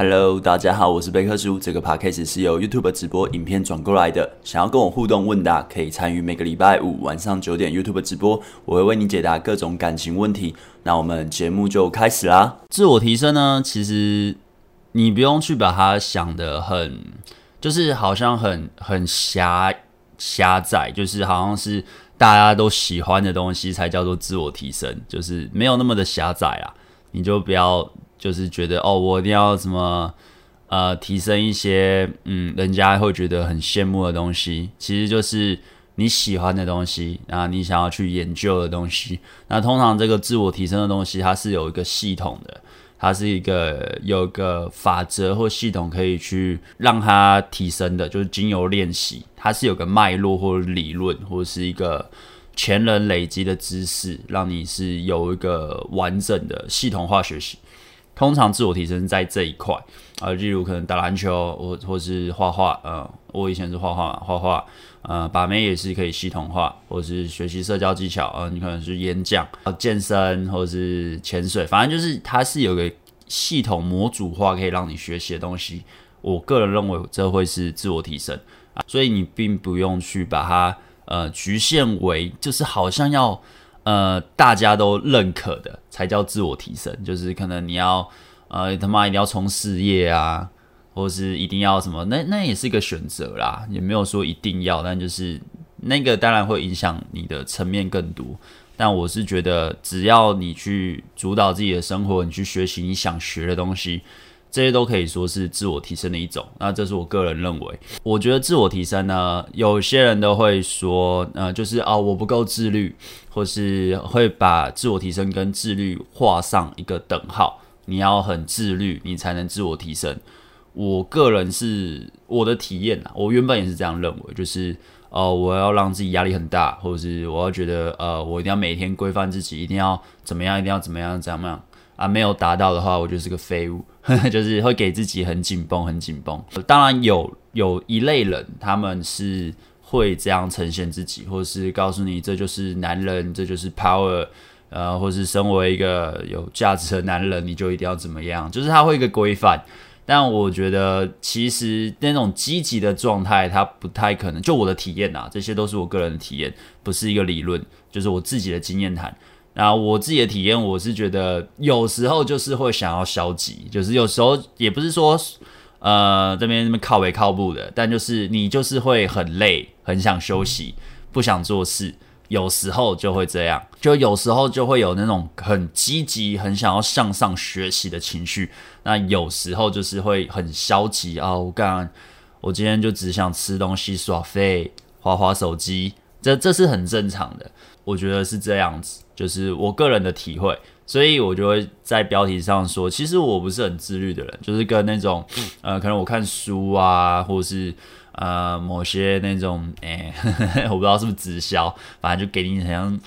Hello，大家好，我是贝克叔。这个 podcast 是由 YouTube 直播影片转过来的。想要跟我互动问答，可以参与每个礼拜五晚上九点 YouTube 直播，我会为你解答各种感情问题。那我们节目就开始啦。自我提升呢，其实你不用去把它想得很，就是好像很很狭狭窄，就是好像是大家都喜欢的东西才叫做自我提升，就是没有那么的狭窄啊。你就不要。就是觉得哦，我一定要什么呃，提升一些嗯，人家会觉得很羡慕的东西，其实就是你喜欢的东西啊，你想要去研究的东西。那通常这个自我提升的东西，它是有一个系统的，它是一个有一个法则或系统可以去让它提升的，就是经由练习，它是有个脉络或者理论，或者是一个前人累积的知识，让你是有一个完整的系统化学习。通常自我提升在这一块啊、呃，例如可能打篮球，或或是画画，呃，我以前是画画，画画，呃，把妹也是可以系统化，或是学习社交技巧，呃，你可能是演讲、健身，或是潜水，反正就是它是有个系统模组化可以让你学习的东西。我个人认为这会是自我提升啊，所以你并不用去把它呃局限为，就是好像要。呃，大家都认可的才叫自我提升，就是可能你要呃他妈一定要冲事业啊，或是一定要什么，那那也是一个选择啦，也没有说一定要，但就是那个当然会影响你的层面更多。但我是觉得，只要你去主导自己的生活，你去学习你想学的东西。这些都可以说是自我提升的一种，那这是我个人认为。我觉得自我提升呢，有些人都会说，呃，就是啊，我不够自律，或是会把自我提升跟自律画上一个等号。你要很自律，你才能自我提升。我个人是我的体验啊，我原本也是这样认为，就是呃，我要让自己压力很大，或者是我要觉得呃，我一定要每天规范自己，一定要怎么样，一定要怎么样，怎么样。啊，没有达到的话，我就是个废物，就是会给自己很紧绷，很紧绷。当然有有一类人，他们是会这样呈现自己，或是告诉你这就是男人，这就是 power，呃，或是身为一个有价值的男人，你就一定要怎么样，就是他会一个规范。但我觉得其实那种积极的状态，他不太可能。就我的体验啊，这些都是我个人的体验，不是一个理论，就是我自己的经验谈。那我自己的体验，我是觉得有时候就是会想要消极，就是有时候也不是说，呃，这边这边靠北靠步的，但就是你就是会很累，很想休息，不想做事，有时候就会这样，就有时候就会有那种很积极、很想要向上学习的情绪，那有时候就是会很消极啊，我干，我今天就只想吃东西、耍废、滑滑手机，这这是很正常的，我觉得是这样子。就是我个人的体会，所以我就会在标题上说，其实我不是很自律的人，就是跟那种，呃，可能我看书啊，或者是呃某些那种，哎、欸，我不知道是不是直销，反正就给你好像，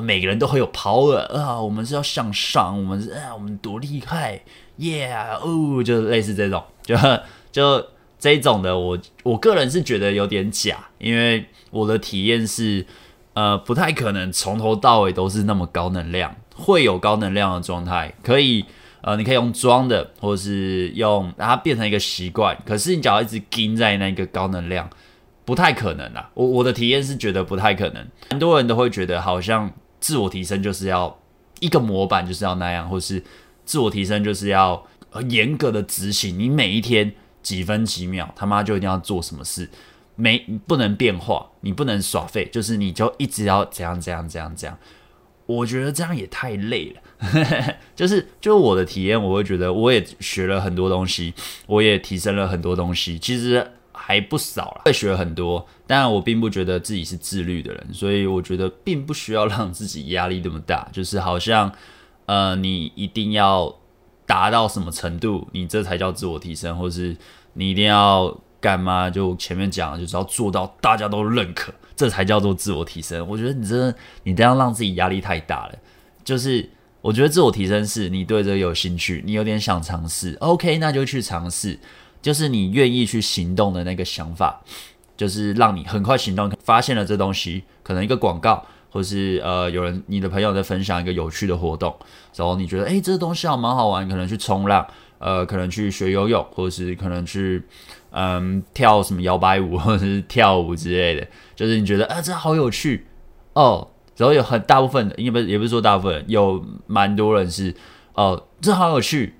每个人都很有 power 啊，我们是要向上，我们是啊，我们多厉害，yeah，哦，就是类似这种，就就这种的，我我个人是觉得有点假，因为我的体验是。呃，不太可能从头到尾都是那么高能量，会有高能量的状态，可以，呃，你可以用装的，或者是用让它变成一个习惯。可是你只要一直盯在那个高能量，不太可能啦。我我的体验是觉得不太可能，很多人都会觉得好像自我提升就是要一个模板，就是要那样，或是自我提升就是要严格的执行，你每一天几分几秒，他妈就一定要做什么事。没不能变化，你不能耍废，就是你就一直要怎样怎样怎样怎样。我觉得这样也太累了，就是就我的体验，我会觉得我也学了很多东西，我也提升了很多东西，其实还不少了，会学很多。但我并不觉得自己是自律的人，所以我觉得并不需要让自己压力那么大，就是好像呃，你一定要达到什么程度，你这才叫自我提升，或是你一定要。干嘛？就前面讲，就是要做到大家都认可，这才叫做自我提升。我觉得你真的，你这样让自己压力太大了。就是我觉得自我提升是你对这有兴趣，你有点想尝试，OK，那就去尝试。就是你愿意去行动的那个想法，就是让你很快行动，发现了这东西，可能一个广告，或是呃有人你的朋友在分享一个有趣的活动，然后你觉得诶，这个东西还蛮好玩，可能去冲浪。呃，可能去学游泳，或是可能去嗯跳什么摇摆舞，或者是跳舞之类的，就是你觉得啊，这好有趣哦。然后有很大部分，应该不是也不是说大部分，有蛮多人是哦，这好有趣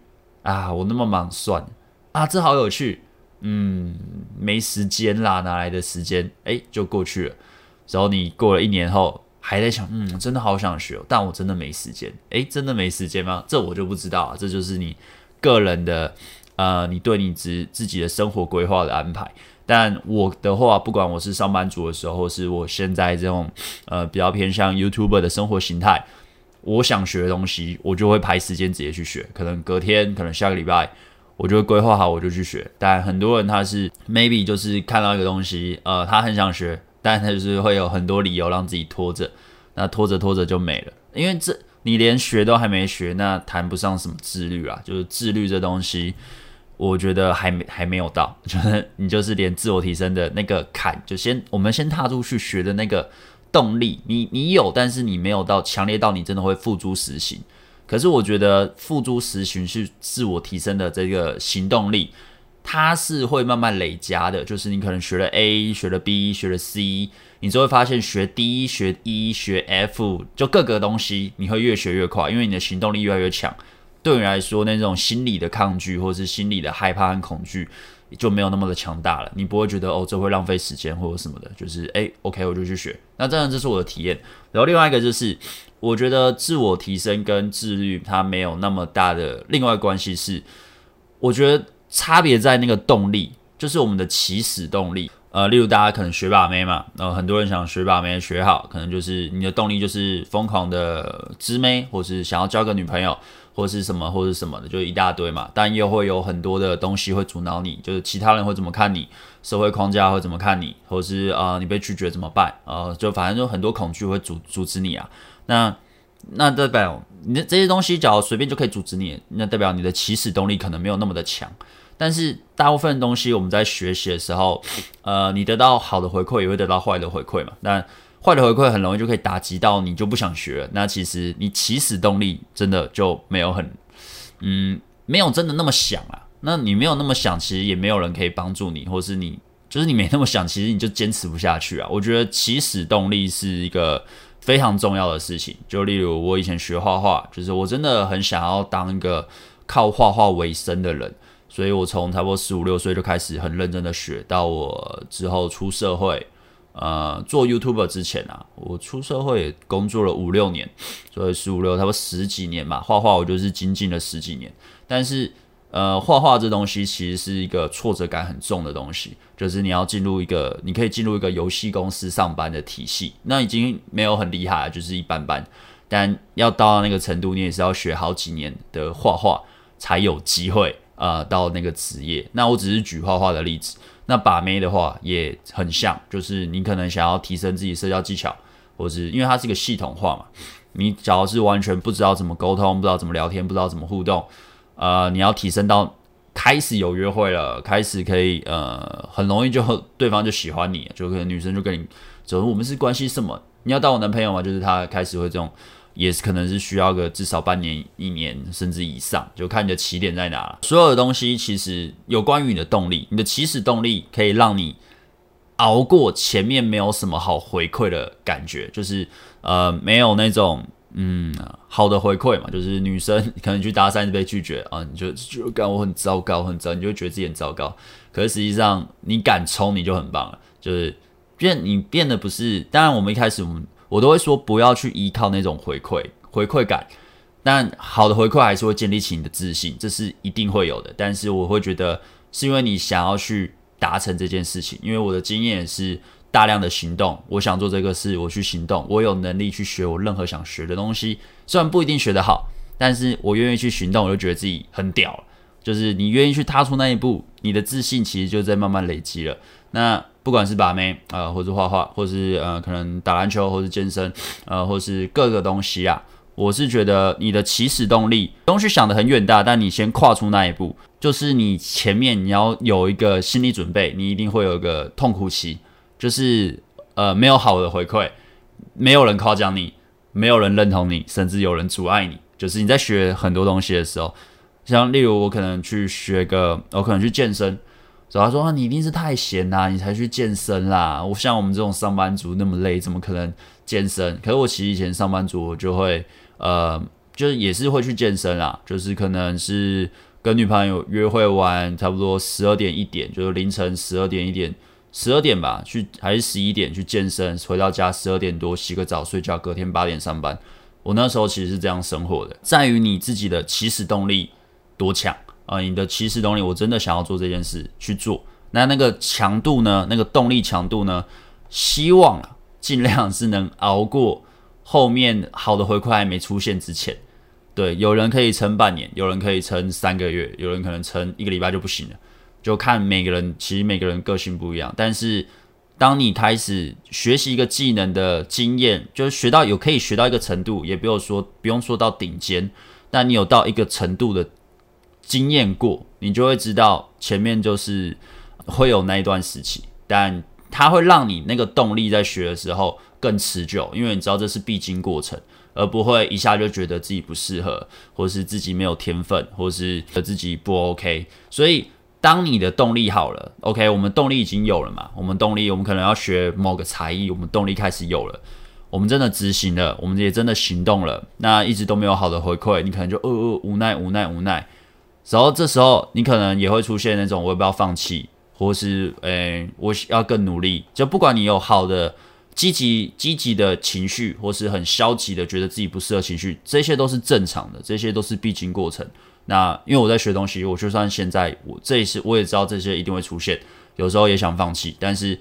啊，我那么忙算啊，这好有趣，嗯，没时间啦，哪来的时间？诶，就过去了。然后你过了一年后，还在想，嗯，真的好想学，但我真的没时间。诶，真的没时间吗？这我就不知道，这就是你个人的，呃，你对你自自己的生活规划的安排。但我的话，不管我是上班族的时候，是我现在这种呃比较偏向 YouTuber 的生活形态，我想学的东西，我就会排时间直接去学。可能隔天，可能下个礼拜，我就会规划好，我就去学。但很多人他是 maybe 就是看到一个东西，呃，他很想学，但他就是会有很多理由让自己拖着，那拖着拖着就没了。因为这你连学都还没学，那谈不上什么自律啊，就是自律这东西。我觉得还没还没有到，就是你就是连自我提升的那个坎，就先我们先踏出去学的那个动力，你你有，但是你没有到强烈到你真的会付诸实行。可是我觉得付诸实行是自我提升的这个行动力，它是会慢慢累加的。就是你可能学了 A，学了 B，学了 C，你就会发现学 D、学 E、学 F，就各个东西你会越学越快，因为你的行动力越来越强。对你来说，那种心理的抗拒或是心理的害怕和恐惧就没有那么的强大了。你不会觉得哦，这会浪费时间或者什么的，就是诶 OK 我就去学。那当然这是我的体验。然后另外一个就是，我觉得自我提升跟自律它没有那么大的另外关系是，我觉得差别在那个动力，就是我们的起始动力。呃，例如大家可能学把妹嘛，然后很多人想学把妹学好，可能就是你的动力就是疯狂的织妹，或是想要交个女朋友。或是什么，或是什么的，就一大堆嘛。但又会有很多的东西会阻挠你，就是其他人会怎么看你，社会框架会怎么看你，或是啊、你被拒绝怎么办？呃，就反正就很多恐惧会阻阻止你啊。那那代表你的这些东西，只要随便就可以阻止你，那代表你的起始动力可能没有那么的强。但是大部分东西我们在学习的时候，呃，你得到好的回馈，也会得到坏的回馈嘛。但坏的回馈很容易就可以打击到你，就不想学了。那其实你起始动力真的就没有很，嗯，没有真的那么想啊。那你没有那么想，其实也没有人可以帮助你，或是你就是你没那么想，其实你就坚持不下去啊。我觉得起始动力是一个非常重要的事情。就例如我以前学画画，就是我真的很想要当一个靠画画为生的人，所以我从差不多十五六岁就开始很认真的学，到我之后出社会。呃，做 YouTuber 之前啊，我出社会工作了五六年，所以十五六，差不多十几年嘛。画画我就是精进了十几年，但是呃，画画这东西其实是一个挫折感很重的东西，就是你要进入一个，你可以进入一个游戏公司上班的体系，那已经没有很厉害，就是一般般。但要到那个程度，你也是要学好几年的画画才有机会呃到那个职业。那我只是举画画的例子。那把妹的话也很像，就是你可能想要提升自己社交技巧，或是因为它是一个系统化嘛，你假如是完全不知道怎么沟通，不知道怎么聊天，不知道怎么互动，呃，你要提升到开始有约会了，开始可以呃，很容易就对方就喜欢你，就可能女生就跟你走，我们是关系什么？你要当我男朋友吗？就是他开始会这种。也是可能是需要个至少半年、一年甚至以上，就看你的起点在哪了。所有的东西其实有关于你的动力，你的起始动力可以让你熬过前面没有什么好回馈的感觉，就是呃没有那种嗯好的回馈嘛，就是女生可能去搭讪被拒绝啊，你就就感我很糟糕，很糟，你就觉得自己很糟糕。可是实际上你敢冲，你就很棒了，就是变你变得不是，当然我们一开始我们。我都会说不要去依靠那种回馈回馈感，但好的回馈还是会建立起你的自信，这是一定会有的。但是我会觉得是因为你想要去达成这件事情，因为我的经验是大量的行动。我想做这个事，我去行动，我有能力去学我任何想学的东西，虽然不一定学得好，但是我愿意去行动，我就觉得自己很屌。就是你愿意去踏出那一步，你的自信其实就在慢慢累积了。那不管是把妹啊、或是画画，或是呃，可能打篮球，或是健身，呃，或是各个东西啊，我是觉得你的起始动力，不用去想得很远大，但你先跨出那一步，就是你前面你要有一个心理准备，你一定会有一个痛苦期，就是呃，没有好的回馈，没有人夸奖你，没有人认同你，甚至有人阻碍你，就是你在学很多东西的时候。像例如我可能去学个，我可能去健身，然后他说啊，你一定是太闲啦，你才去健身啦。我像我们这种上班族那么累，怎么可能健身？可是我其实以前上班族，我就会呃，就是也是会去健身啦，就是可能是跟女朋友约会完，差不多十二点一点，就是凌晨十二点一点，十二点吧，去还是十一点去健身，回到家十二点多洗个澡睡觉，隔天八点上班。我那时候其实是这样生活的，在于你自己的起始动力。多强、呃！你的起始动力，我真的想要做这件事去做。那那个强度呢？那个动力强度呢？希望啊，尽量是能熬过后面好的回馈还没出现之前。对，有人可以撑半年，有人可以撑三个月，有人可能撑一个礼拜就不行了，就看每个人。其实每个人个性不一样。但是当你开始学习一个技能的经验，就是学到有可以学到一个程度，也不用说不用说到顶尖，但你有到一个程度的。经验过，你就会知道前面就是会有那一段时期，但它会让你那个动力在学的时候更持久，因为你知道这是必经过程，而不会一下就觉得自己不适合，或是自己没有天分，或是自己不 OK。所以，当你的动力好了，OK，我们动力已经有了嘛？我们动力，我们可能要学某个才艺，我们动力开始有了，我们真的执行了，我们也真的行动了，那一直都没有好的回馈，你可能就呃呃无奈无奈无奈。然后这时候你可能也会出现那种我也不要放弃，或是诶、我要更努力。就不管你有好的积极积极的情绪，或是很消极的觉得自己不适合情绪，这些都是正常的，这些都是必经过程。那因为我在学东西，我就算现在我这一次我也知道这些一定会出现，有时候也想放弃，但是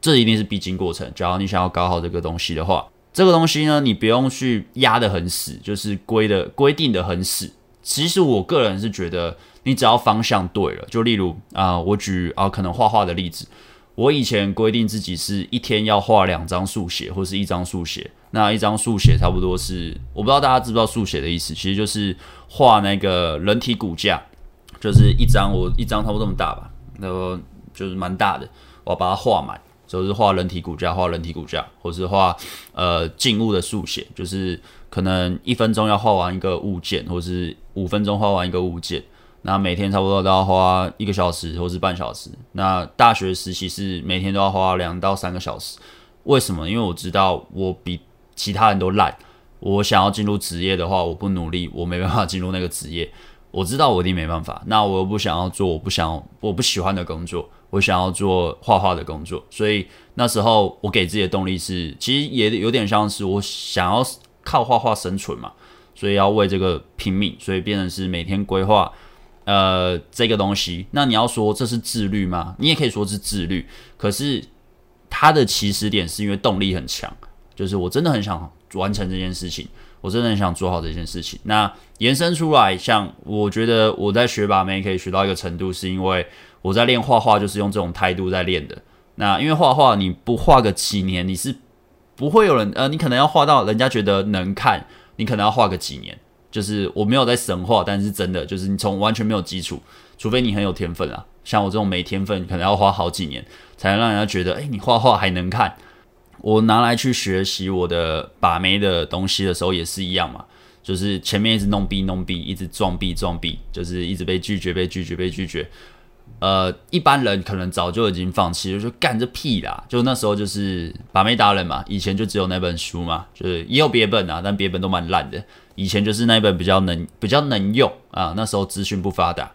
这一定是必经过程。假如你想要搞好这个东西的话，这个东西呢，你不用去压得很死，就是规的规定得很死。其实我个人是觉得，你只要方向对了，就例如啊、我举啊可能画画的例子，我以前规定自己是一天要画两张速写或是一张速写，那一张速写差不多是，我不知道大家知不知道速写的意思，其实就是画那个人体骨架，就是一张我一张差不多这么大吧，那就是蛮大的，我把它画满。就是画人体骨架，画人体骨架，或是画呃静物的速写，就是可能一分钟要画完一个物件，或是五分钟画完一个物件。那每天差不多都要花一个小时，或是半小时。那大学实习是每天都要花两到三个小时。为什么？因为我知道我比其他人都烂。我想要进入职业的话，我不努力，我没办法进入那个职业。我知道我一定没办法。那我又不想要做我不想我不喜欢的工作。我想要做画画的工作，所以那时候我给自己的动力是，其实也有点像是我想要靠画画生存嘛，所以要为这个拼命，所以变成是每天规划呃这个东西。那你要说这是自律吗？你也可以说是自律，可是它的起始点是因为动力很强，就是我真的很想完成这件事情，我真的很想做好这件事情。那延伸出来，像我觉得我在学把妹可以学到一个程度，是因为。我在练画画，就是用这种态度在练的。那因为画画，你不画个几年，你是不会有人呃，你可能要画到人家觉得能看，你可能要画个几年。就是我没有在神话，但是真的就是你从完全没有基础，除非你很有天分啊，像我这种没天分，可能要花好几年才能让人家觉得，诶，你画画还能看。我拿来去学习我的把妹的东西的时候也是一样嘛，就是前面一直弄逼弄逼一直撞逼撞逼就是一直被拒绝被拒绝被拒绝。呃，一般人可能早就已经放弃了，就干这屁啦！就那时候就是把妹达人嘛，以前就只有那本书嘛，就是也有别本啊，但别本都蛮烂的。以前就是那本比较能比较能用啊，那时候资讯不发达，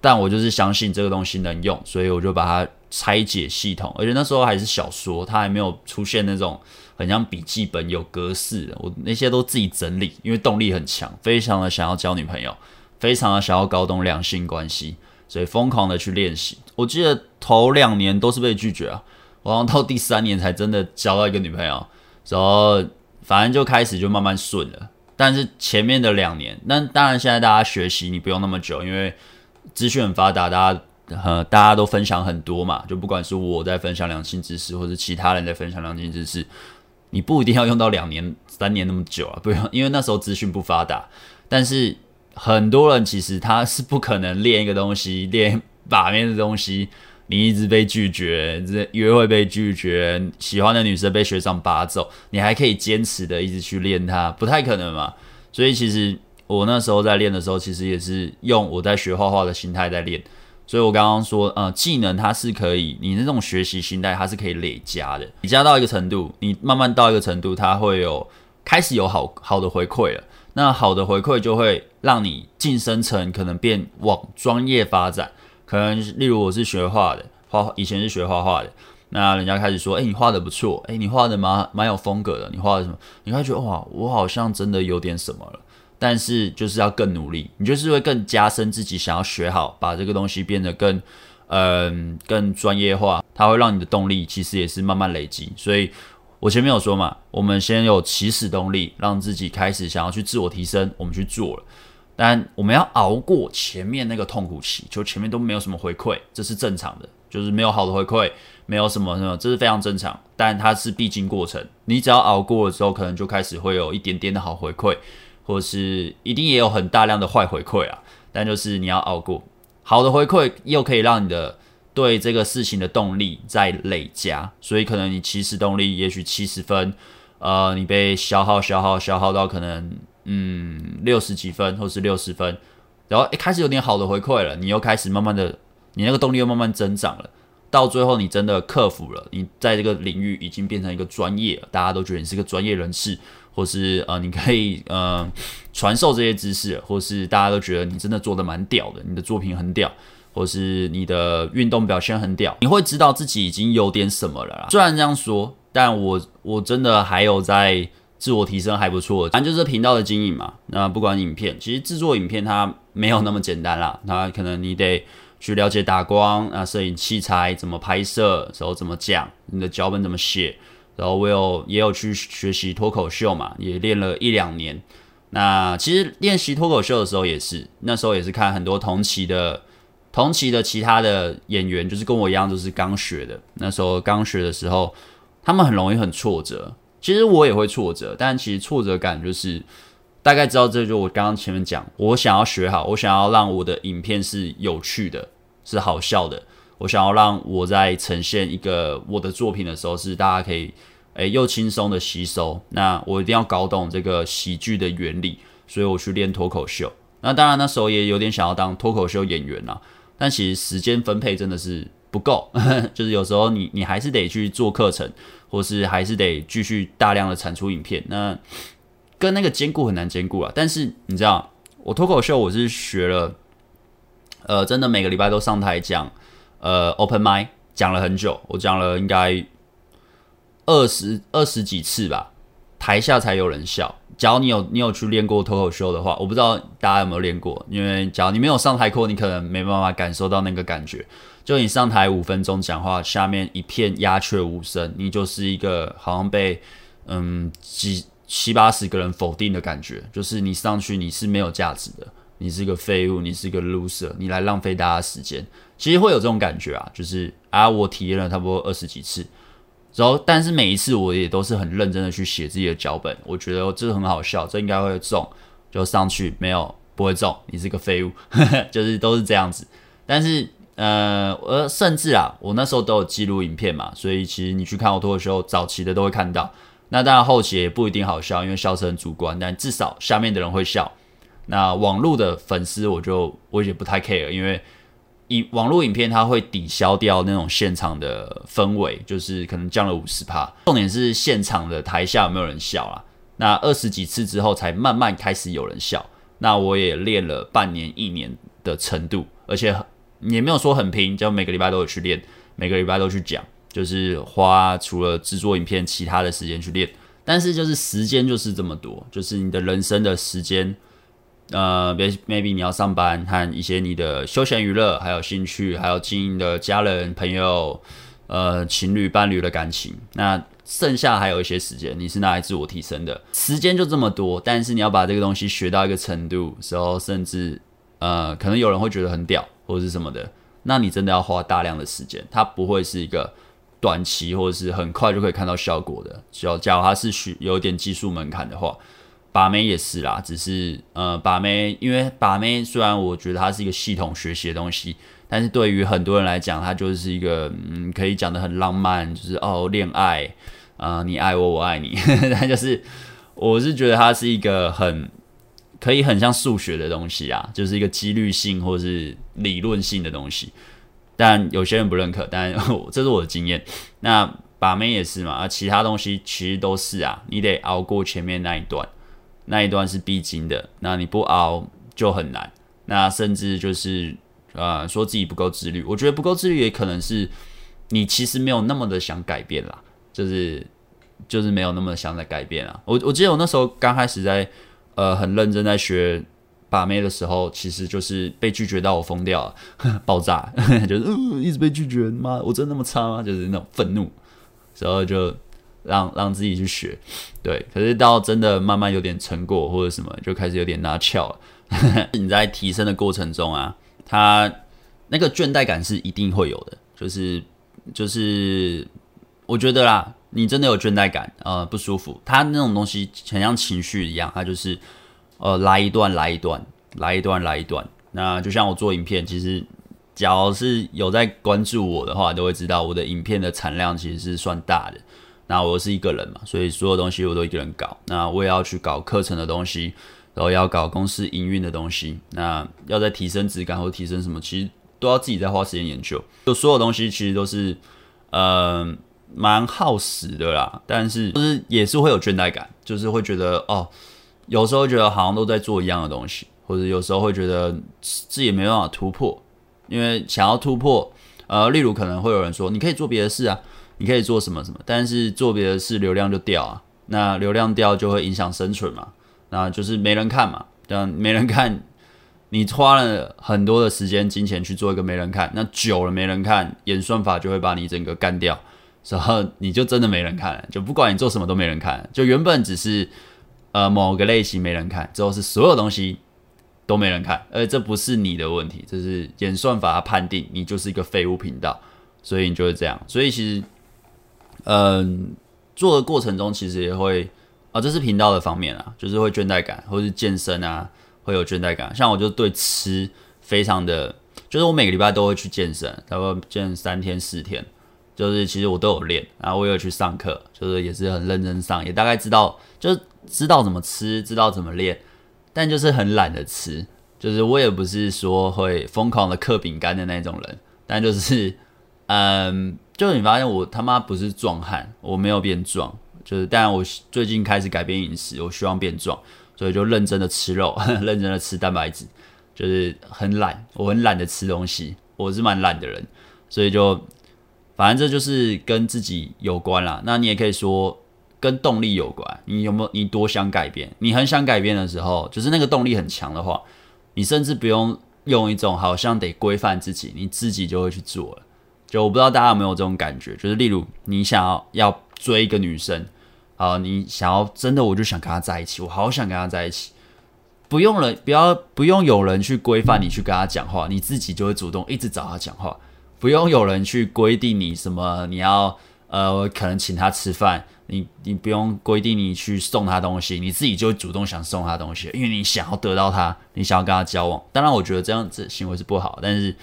但我就是相信这个东西能用，所以我就把它拆解系统。而且那时候还是小说，它还没有出现那种很像笔记本有格式的，我那些都自己整理，因为动力很强，非常的想要交女朋友，非常的想要搞懂两性关系。所以疯狂的去练习，我记得头两年都是被拒绝啊，我好像到第三年才真的交到一个女朋友，然后反正就开始就慢慢顺了。但是前面的两年，那当然现在大家学习你不用那么久，因为资讯很发达，大家呃大家都分享很多嘛，就不管是我在分享两性知识，或者其他人在分享两性知识，你不一定要用到两年三年那么久啊，不用，因为那时候资讯不发达，但是。很多人其实他是不可能练一个东西，练把面的东西，你一直被拒绝，这约会被拒绝，喜欢的女生被学长拔走，你还可以坚持的一直去练它，不太可能嘛。所以其实我那时候在练的时候，其实也是用我在学画画的心态在练。所以我刚刚说，呃，技能它是可以，你那种学习心态它是可以累加的，累加到一个程度，你慢慢到一个程度，它会有开始有好好的回馈了。那好的回馈就会让你晋升成可能变往专业发展。可能例如我是学画的，画以前是学画画的，那人家开始说，哎，你画的不错，哎，你画的蛮蛮有风格的，你画的什么？你会觉得哇，我好像真的有点什么了。但是就是要更努力，你就是会更加深自己想要学好，把这个东西变得更，嗯，更专业化。它会让你的动力其实也是慢慢累积。所以我前面有说嘛，我们先有起始动力，让自己开始想要去自我提升，我们去做了。但我们要熬过前面那个痛苦期，就前面都没有什么回馈，这是正常的，就是没有好的回馈，没有什么什么，这是非常正常。但它是必经过程，你只要熬过了之后，可能就开始会有一点点的好回馈。或是一定也有很大量的坏回馈啊，但就是你要熬过好的回馈，又可以让你的对这个事情的动力在累加，所以可能你起始动力也许七十分，呃，你被消耗消耗消耗到可能嗯六十几分或是六十分，然后一开始有点好的回馈了，你又开始慢慢的，你那个动力又慢慢增长了，到最后你真的克服了，你在这个领域已经变成一个专业了，大家都觉得你是个专业人士。或是呃，你可以呃传授这些知识，或是大家都觉得你真的做得蛮屌的，你的作品很屌，或是你的运动表现很屌，你会知道自己已经有点什么了啦。虽然这样说，但我我真的还有在自我提升，还不错。反正就是频道的经营嘛。那不管影片，其实制作影片它没有那么简单啦。它可能你得去了解打光啊，摄影器材怎么拍摄，然后怎么讲，你的脚本怎么写。然后我有也有去学习脱口秀嘛，也练了一两年。那其实练习脱口秀的时候也是，那时候也是看很多同期的同期的其他的演员，就是跟我一样都是刚学的。那时候刚学的时候，他们很容易很挫折。其实我也会挫折，但其实挫折感就是大概知道，这就我刚刚前面讲，我想要学好，我想要让我的影片是有趣的，是好笑的。我想要让我在呈现一个我的作品的时候，是大家可以诶、又轻松的吸收。那我一定要搞懂这个喜剧的原理，所以我去练脱口秀。那当然那时候也有点想要当脱口秀演员啦，但其实时间分配真的是不够，就是有时候你你还是得去做课程，或是还是得继续大量的产出影片。那跟那个兼顾很难兼顾啊。但是你知道，我脱口秀我是学了，呃，真的每个礼拜都上台讲。呃，open mic 讲了很久，我讲了应该二十二十几次吧，台下才有人笑。假如你有你有去练过脱口秀的话，我不知道大家有没有练过，因为假如你没有上台过，你可能没办法感受到那个感觉。就你上台五分钟讲话，下面一片鸦雀无声，你就是一个好像被嗯几七八十个人否定的感觉，就是你上去你是没有价值的。你是个废物，你是个 loser，你来浪费大家时间，其实会有这种感觉啊，就是啊，我体验了差不多二十几次，然后但是每一次我也都是很认真的去写自己的脚本，我觉得这很好笑，这应该会中，就上去没有不会中，你是个废物，就是都是这样子。但是呃，我甚至啊，我那时候都有记录影片嘛，所以其实你去看我脱的时候早期的都会看到，那当然后期也不一定好笑，因为笑是很主观，但至少下面的人会笑。那网络的粉丝，我就我也不太 care，因为以网络影片它会抵消掉那种现场的氛围，就是可能降了五十趴。重点是现场的台下有没有人笑啊？那二十几次之后才慢慢开始有人笑。那我也练了半年一年的程度，而且也没有说很拼，就每个礼拜都有去练，每个礼拜都去讲，就是花除了制作影片其他的时间去练。但是就是时间就是这么多，就是你的人生的时间。呃，maybe 你要上班，和一些你的休闲娱乐，还有兴趣，还有经营的家人、朋友，呃，情侣、伴侣的感情，那剩下还有一些时间，你是拿来自我提升的。时间就这么多，但是你要把这个东西学到一个程度时候，甚至呃，可能有人会觉得很屌，或者是什么的，那你真的要花大量的时间，它不会是一个短期或者是很快就可以看到效果的。只要假如它是需有点技术门槛的话。把妹也是啦，只是呃，把妹，因为把妹虽然我觉得它是一个系统学习的东西，但是对于很多人来讲，它就是一个嗯，可以讲得很浪漫，就是哦，恋爱啊、你爱我，我爱你，但就是我是觉得它是一个很可以很像数学的东西啊，就是一个几率性或是理论性的东西。但有些人不认可，但这是我的经验。那把妹也是嘛，啊，其他东西其实都是啊，你得熬过前面那一段，那一段是必经的。那你不熬就很难。那甚至就是呃，说自己不够自律，我觉得不够自律也可能是你其实没有那么的想改变啦，就是就是没有那么想在改变啊。我我记得我那时候刚开始在呃很认真在学把妹的时候，其实就是被拒绝到我疯掉了，爆炸，就是、一直被拒绝，妈，我真的那么差吗？就是那种愤怒。然后就让让自己去学，对。可是到真的慢慢有点成果或者什么，就开始有点拿翘了。你在提升的过程中啊，他那个倦怠感是一定会有的，就是就是我觉得啦，你真的有倦怠感，呃，不舒服。他那种东西很像情绪一样，他就是呃来一段来一段来一段来一段。那就像我做影片，其实。假如是有在关注我的话，都会知道我的影片的产量其实是算大的。那我是一个人嘛，所以所有东西我都一个人搞。那我也要去搞课程的东西，然后要搞公司营运的东西。那要再提升质感或提升什么，其实都要自己再花时间研究。就所有东西其实都是，呃，蛮耗时的啦。但是就是也是会有倦怠感，就是会觉得哦，有时候觉得好像都在做一样的东西，或者有时候会觉得自己没办法突破。因为想要突破，呃，例如可能会有人说，你可以做别的事啊，你可以做什么什么，但是做别的事流量就掉啊，那流量掉就会影响生存嘛，那就是没人看嘛，这样没人看，你花了很多的时间金钱去做一个没人看，那久了没人看，演算法就会把你整个干掉，然后 你就真的没人看了，就不管你做什么都没人看，就原本只是呃某个类型没人看，之后是所有东西。都没人看，而这不是你的问题，这是演算法判定你就是一个废物频道，所以你就是这样。所以其实，嗯，做的过程中其实也会啊，这是频道的方面啊，就是会倦怠感，或是健身啊会有倦怠感。像我就对吃非常的，就是我每个礼拜都会去健身，差不多健三天四天，就是其实我都有练，然后我有去上课，就是也是很认真上，也大概知道，就是知道怎么吃，知道怎么练。但就是很懒得吃，就是我也不是说会疯狂的嗑饼干的那种人，但就是，嗯，就你发现我他妈不是壮汉，我没有变壮，就是，但我最近开始改变饮食，我希望变壮，所以就认真的吃肉，认真的吃蛋白质，就是很懒，我很懒得吃东西，我是蛮懒的人，所以就，反正这就是跟自己有关啦。那你也可以说。跟动力有关，你有没有？你多想改变？你很想改变的时候，就是那个动力很强的话，你甚至不用用一种好像得规范自己，你自己就会去做了。就我不知道大家有没有这种感觉，就是例如你想要要追一个女生，啊，你想要真的我就想跟她在一起，我好想跟她在一起，不用人，不要不用有人去规范你去跟她讲话，你自己就会主动一直找她讲话，不用有人去规定你什么，你要呃可能请她吃饭。你你不用规定你去送她东西，你自己就会主动想送她东西，因为你想要得到她，你想要跟她交往。当然，我觉得这样子行为是不好，但是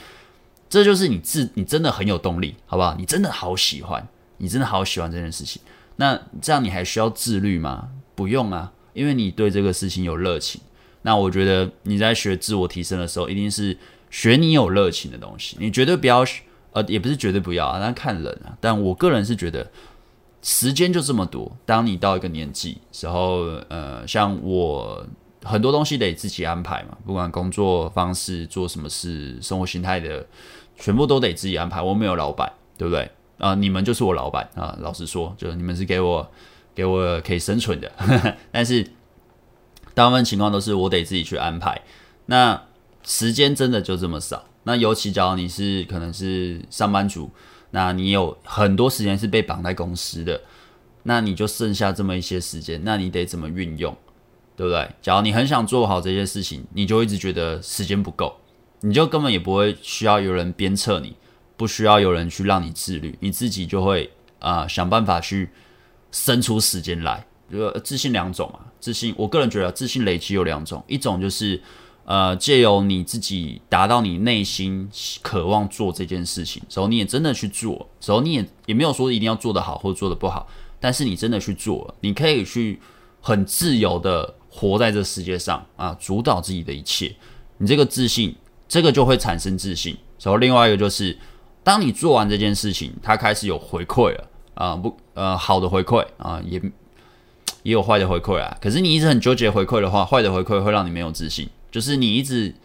这就是你自你真的很有动力，好不好？你真的好喜欢，你真的好喜欢这件事情。那这样你还需要自律吗？不用啊，因为你对这个事情有热情。那我觉得你在学自我提升的时候，一定是学你有热情的东西。你绝对不要，呃，也不是绝对不要啊，那看人啊。但我个人是觉得。时间就这么多，当你到一个年纪时候，呃，像我很多东西得自己安排嘛，不管工作方式、做什么事、生活形态的，全部都得自己安排。我没有老板，对不对？啊、呃，你们就是我老板啊。老实说，就是你们是给我给我可以生存的，但是大部分情况都是我得自己去安排。那时间真的就这么少，那尤其假如你是可能是上班族。那你有很多时间是被绑在公司的，那你就剩下这么一些时间，那你得怎么运用，对不对？假如你很想做好这些事情，你就一直觉得时间不够，你就根本也不会需要有人鞭策你，不需要有人去让你自律，你自己就会啊、想办法去生出时间来。就自信两种嘛，自信，我个人觉得自信累积有两种，一种就是。呃，借由你自己达到你内心渴望做这件事情，时候你也真的去做，时候你也也没有说一定要做得好或做得不好，但是你真的去做，你可以去很自由的活在这世界上啊，主导自己的一切。你这个自信，这个就会产生自信。然后另外一个就是，当你做完这件事情，它开始有回馈了啊，不呃好的回馈啊，也也有坏的回馈啊。可是你一直很纠结回馈的话，坏的回馈会让你没有自信，就是你一直。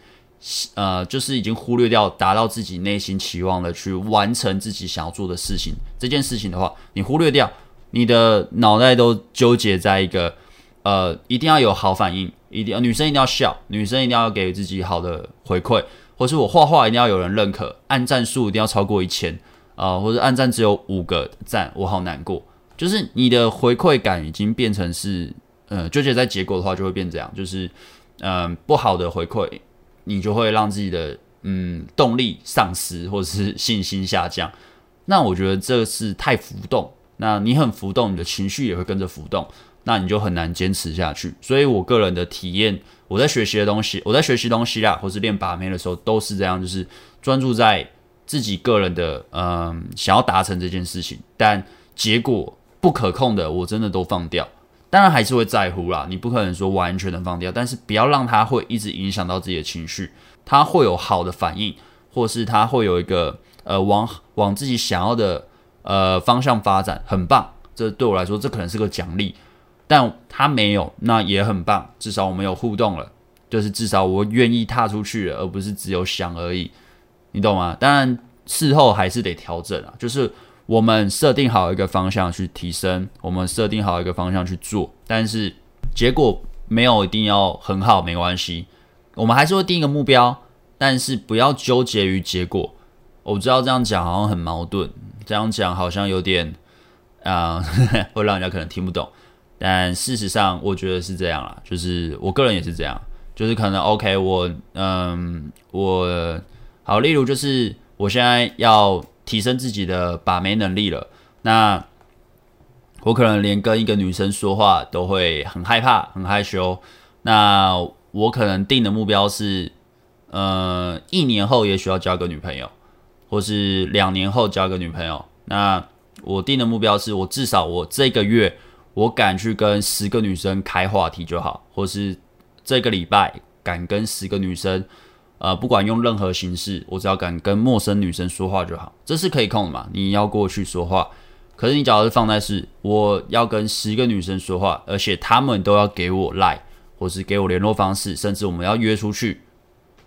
呃，就是已经忽略掉达到自己内心期望的，去完成自己想要做的事情。这件事情的话，你忽略掉，你的脑袋都纠结在一个，呃，一定要有好反应，一定要女生一定要笑，女生一定要给自己好的回馈，或是我画画一定要有人认可，按赞数一定要超过一千，啊、或者按赞只有五个赞，我好难过。就是你的回馈感已经变成是，呃，纠结在结果的话，就会变这样，就是，嗯、呃，不好的回馈。你就会让自己的嗯动力丧失，或者是信心下降。那我觉得这是太浮动。那你很浮动，你的情绪也会跟着浮动，那你就很难坚持下去。所以我个人的体验，我在学习的东西，我在学习东西啦，或是练把妹的时候，都是这样，就是专注在自己个人的嗯想要达成这件事情，但结果不可控的，我真的都放掉。当然还是会在乎啦，你不可能说完全的放掉，但是不要让它会一直影响到自己的情绪，它会有好的反应，或是它会有一个呃往往自己想要的呃方向发展，很棒。这对我来说，这可能是个奖励，但他没有，那也很棒，至少我们有互动了，就是至少我愿意踏出去了，而不是只有想而已，你懂吗？当然事后还是得调整啊，就是。我们设定好一个方向去提升，我们设定好一个方向去做，但是结果没有一定要很好，没关系。我们还是会定一个目标，但是不要纠结于结果。我知道这样讲好像很矛盾，这样讲好像有点啊、呃，会让人家可能听不懂。但事实上，我觉得是这样啦，就是我个人也是这样，就是可能 OK，我嗯，我好，例如就是我现在要。提升自己的把妹能力了，那我可能连跟一个女生说话都会很害怕、很害羞。那我可能定的目标是，呃，一年后也许要交个女朋友，或是两年后交个女朋友。那我定的目标是我至少我这个月我敢去跟十个女生开话题就好，或是这个礼拜敢跟十个女生。呃，不管用任何形式，我只要敢跟陌生女生说话就好，这是可以控的嘛？你要过去说话，可是你假如是放在是，我要跟十个女生说话，而且她们都要给我 Line，或是给我联络方式，甚至我们要约出去，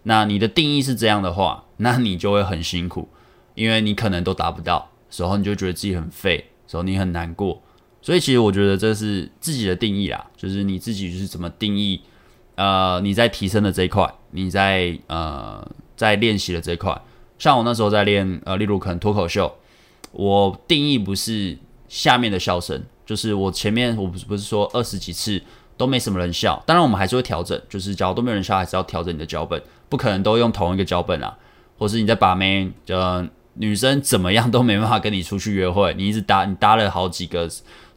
那你的定义是这样的话，那你就会很辛苦，因为你可能都达不到，时候你就觉得自己很废，时候你很难过，所以其实我觉得这是自己的定义啦，就是你自己是怎么定义。呃，你在提升的这一块，你在呃在练习的这一块，像我那时候在练呃，例如可能脱口秀，我定义不是下面的笑声，就是我前面我不是不是说二十几次都没什么人笑，当然我们还是会调整，就是假如都没有人笑，还是要调整你的脚本，不可能都用同一个脚本啊，或是你在把妹，呃，女生怎么样都没办法跟你出去约会，你一直搭你搭了好几个，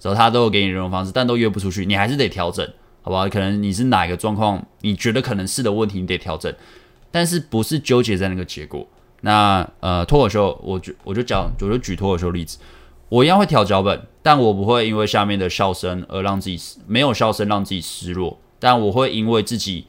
之后她都有给你这种方式，但都约不出去，你还是得调整。好吧，可能你是哪一个状况，你觉得可能是的问题，你得调整，但是不是纠结在那个结果。那呃，脱口秀，我就我就讲，我就举脱口秀例子，我一样会调脚本，但我不会因为下面的笑声而让自己没有笑声让自己失落，但我会因为自己，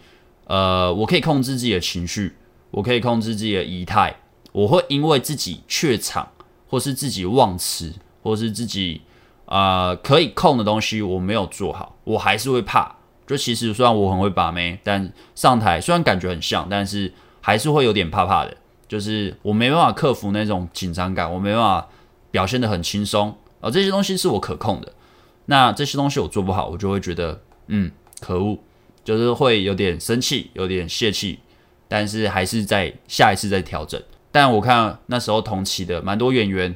呃，我可以控制自己的情绪，我可以控制自己的仪态，我会因为自己怯场，或是自己忘词，或是自己、呃、可以控的东西我没有做好，我还是会怕。就其实虽然我很会把妹，但上台虽然感觉很像，但是还是会有点怕怕的。就是我没办法克服那种紧张感，我没办法表现得很轻松。而这些东西是我可控的，那这些东西我做不好，我就会觉得嗯，可恶，就是会有点生气，有点泄气。但是还是在下一次再调整。但我看那时候同期的蛮多演员，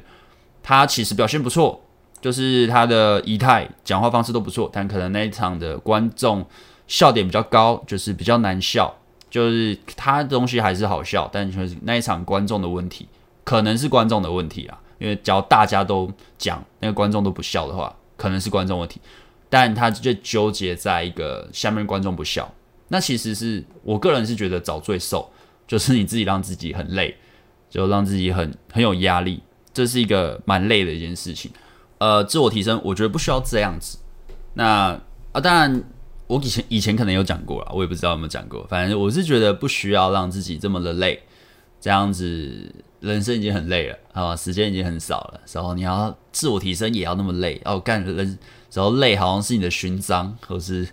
他其实表现不错。就是他的仪态、讲话方式都不错，但可能那一场的观众笑点比较高，就是比较难笑。就是他东西还是好笑，但就是那一场观众的问题，可能是观众的问题啊。因为只要大家都讲，那个观众都不笑的话，可能是观众问题。但他就纠结在一个下面观众不笑，那其实是我个人是觉得找罪受，就是你自己让自己很累，就让自己很很有压力，这是一个蛮累的一件事情。呃，自我提升，我觉得不需要这样子。那啊，当然，我以前以前可能有讲过了，我也不知道有没有讲过。反正我是觉得不需要让自己这么的累，这样子人生已经很累了啊，时间已经很少了，然后你要自我提升也要那么累哦，干人然后累好像是你的勋章，或是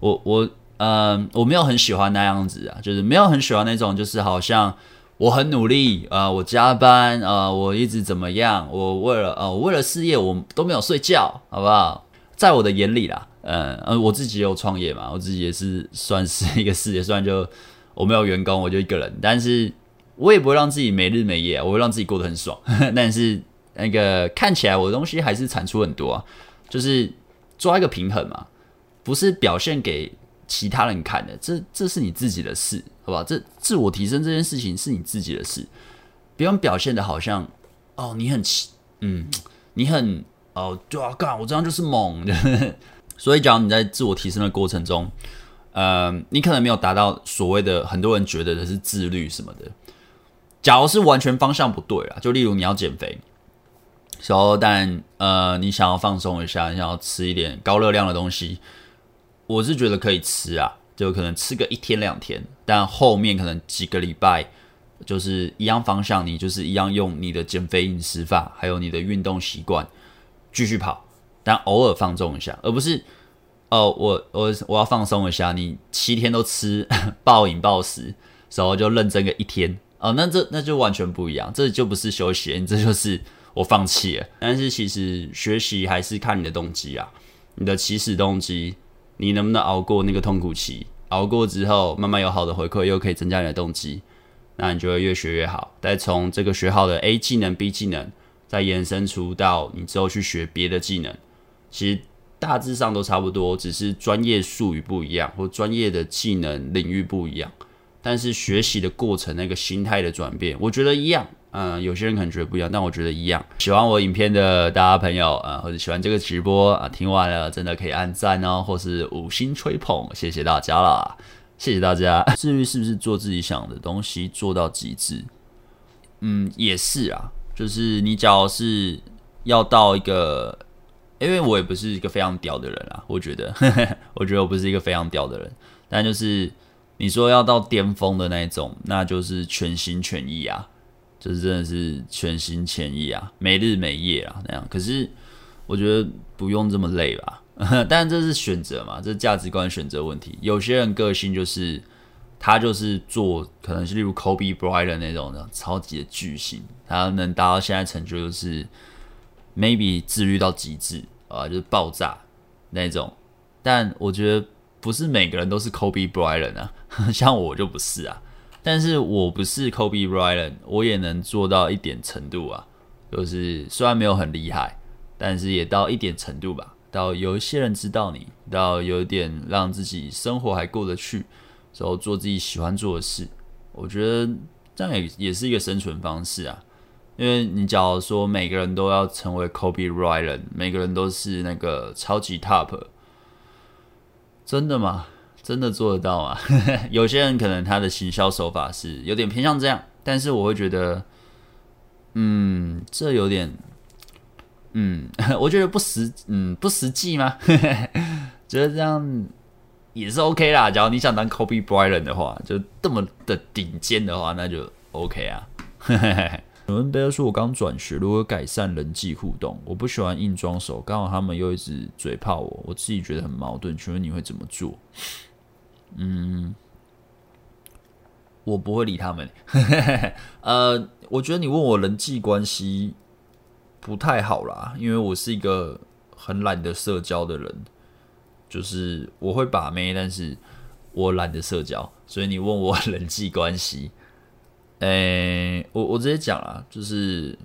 我我嗯、我没有很喜欢那样子啊，就是没有很喜欢那种，就是好像我很努力啊、我加班啊、我一直怎么样，我为了呃我为了事业我都没有睡觉，好不好？在我的眼里啦。嗯呃，我自己有创业嘛，我自己也是算是一个事业，虽然就我没有员工，我就一个人，但是我也不会让自己没日没夜，我会让自己过得很爽。但是那个看起来我的东西还是产出很多啊，就是抓一个平衡嘛，不是表现给其他人看的，这这是你自己的事，好吧？这自我提升这件事情是你自己的事，不用表现的好像哦，你很奇嗯，你很哦，对啊，干我这样就是猛。所以，假如你在自我提升的过程中，呃，你可能没有达到所谓的很多人觉得的是自律什么的。假如是完全方向不对啊，就例如你要减肥，然后但呃，你想要放松一下，你想要吃一点高热量的东西，我是觉得可以吃啊，就可能吃个一天两天，但后面可能几个礼拜就是一样方向，你就是一样用你的减肥饮食法，还有你的运动习惯继续跑。但偶尔放纵一下，而不是哦，我我我要放松一下。你七天都吃暴饮暴食，然后就认真个一天哦，那这那就完全不一样，这就不是休息，你这就是我放弃了。但是其实学习还是看你的动机啊，你的起始动机，你能不能熬过那个痛苦期？熬过之后，慢慢有好的回馈，又可以增加你的动机，那你就会越学越好。再从这个学好的 A 技能、B 技能，再延伸出到你之后去学别的技能。其实大致上都差不多，只是专业术语不一样，或专业的技能领域不一样。但是学习的过程，那个心态的转变，我觉得一样。嗯，有些人可能觉得不一样，但我觉得一样。喜欢我影片的大家朋友啊，或者喜欢这个直播啊，听完了真的可以按赞哦，或是五星吹捧，谢谢大家啦，谢谢大家。至于是不是做自己想的东西做到极致？嗯，也是啊，就是你只要是要到一个。因为我也不是一个非常屌的人啊，我觉得，我觉得我不是一个非常屌的人，但就是你说要到巅峰的那种，那就是全心全意啊，就是真的是全心全意啊，没日没夜啊那样。可是我觉得不用这么累吧，但这是选择嘛，这是价值观选择问题。有些人个性就是他就是做，可能是例如 Kobe Bryant 那种的超级的巨星，他能达到现在成就就是 maybe 自律到极致。啊，就是爆炸那种，但我觉得不是每个人都是 Kobe Bryant 啊，像我就不是啊。但是我不是 Kobe Bryant，我也能做到一点程度啊。就是虽然没有很厉害，但是也到一点程度吧。到有一些人知道你，到有点让自己生活还过得去，然后做自己喜欢做的事，我觉得这样也也是一个生存方式啊。因为你假如说每个人都要成为 Kobe Bryant，每个人都是那个超级 top，真的吗？真的做得到啊？有些人可能他的行销手法是有点偏向这样，但是我会觉得，嗯，这有点，嗯，我觉得不实，嗯，不实际吗？觉得这样也是 OK 啦。假如你想当 Kobe Bryant 的话，就这么的顶尖的话，那就 OK 啊。有人贝尔说：“我刚转学，如何改善人际互动？我不喜欢硬装熟，刚好他们又一直嘴炮我，我自己觉得很矛盾。请问你会怎么做？”嗯，我不会理他们。呃，我觉得你问我人际关系不太好啦，因为我是一个很懒得社交的人，就是我会把妹，但是我懒得社交，所以你问我人际关系。诶、我我直接讲啦，就是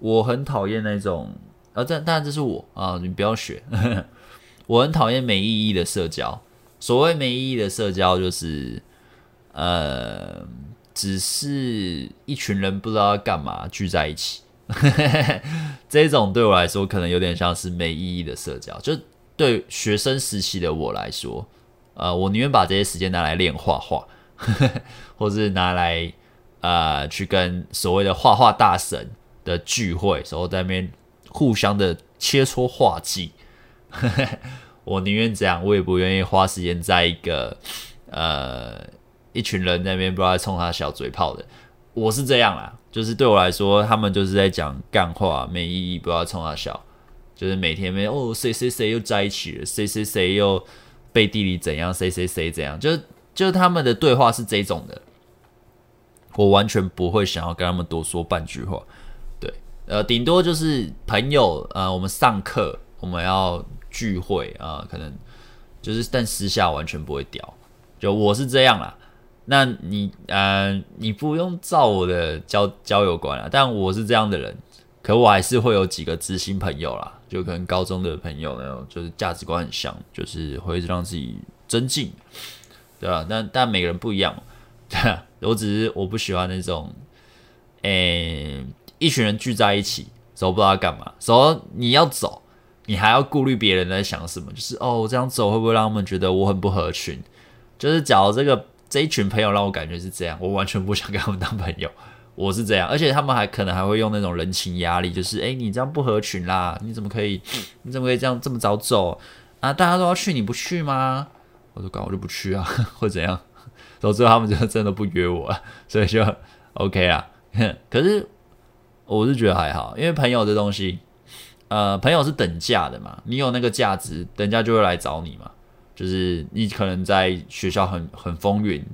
我很讨厌那种啊，这当然这是我啊，你不要学。我很讨厌没意义的社交。所谓没意义的社交，就是呃，只是一群人不知道要干嘛聚在一起。这种对我来说，可能有点像是没意义的社交。就对学生时期的我来说，呃，我宁愿把这些时间拿来练画画。或是拿来呃去跟所谓的画画大神的聚会，然后在那边互相的切磋画技，我宁愿这样，我也不愿意花时间在一个呃一群人那边不知道冲他小嘴炮的。我是这样啦，就是对我来说，他们就是在讲干话，没意义，不要冲他笑。就是每天没哦，谁谁谁又在一起了，谁谁谁又背地里怎样，谁谁谁怎样，就是就是他们的对话是这种的，我完全不会想要跟他们多说半句话。对，呃，顶多就是朋友，呃，我们上课我们要聚会啊，可能就是但私下完全不会屌，就我是这样啦。那你呃，你不用照我的交交友观啊，但我是这样的人。可我还是会有几个知心朋友啦，就可能高中的朋友那种，就是价值观很像，就是会让自己增进，对吧？但但每个人不一样，对啊，我只是我不喜欢那种，诶、一群人聚在一起，走不知道干嘛，走你要走，你还要顾虑别人在想什么，就是哦，我这样走会不会让他们觉得我很不合群？就是假如这个这一群朋友让我感觉是这样，我完全不想跟他们当朋友。我是这样，而且他们还可能还会用那种人情压力，就是诶，你这样不合群啦，你怎么可以，你怎么可以这样这么早走啊？大家都要去，你不去吗？我说搞，我就不去啊，或怎样？然后最后他们就真的不约我，所以就 OK 啦。可是我是觉得还好，因为朋友这东西，呃，朋友是等价的嘛，你有那个价值，等价就会来找你嘛。就是你可能在学校很很风云，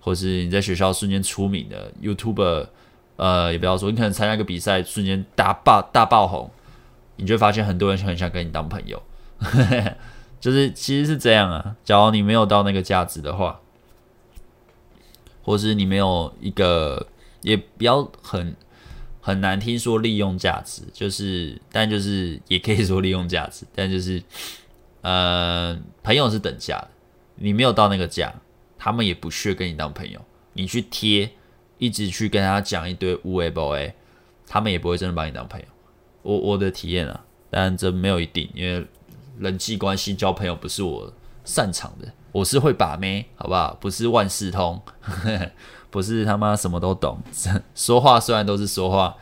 或是你在学校瞬间出名的 YouTuber。呃，也不要说，你可能参加一个比赛，瞬间大爆大爆红，你就发现很多人很想跟你当朋友，就是其实是这样啊。假如你没有到那个价值的话，或是你没有一个，也不要很很难听说利用价值，就是但就是也可以说利用价值，但就是呃，朋友是等价的，你没有到那个价，他们也不屑跟你当朋友，你去贴。一直去跟他讲一堆无谓 boy，他们也不会真的把你当朋友。我我的体验啊，但这没有一定，因为人际关系交朋友不是我擅长的。我是会把妹，好不好？不是万事通，不是他妈什么都懂。说话虽然都是说话，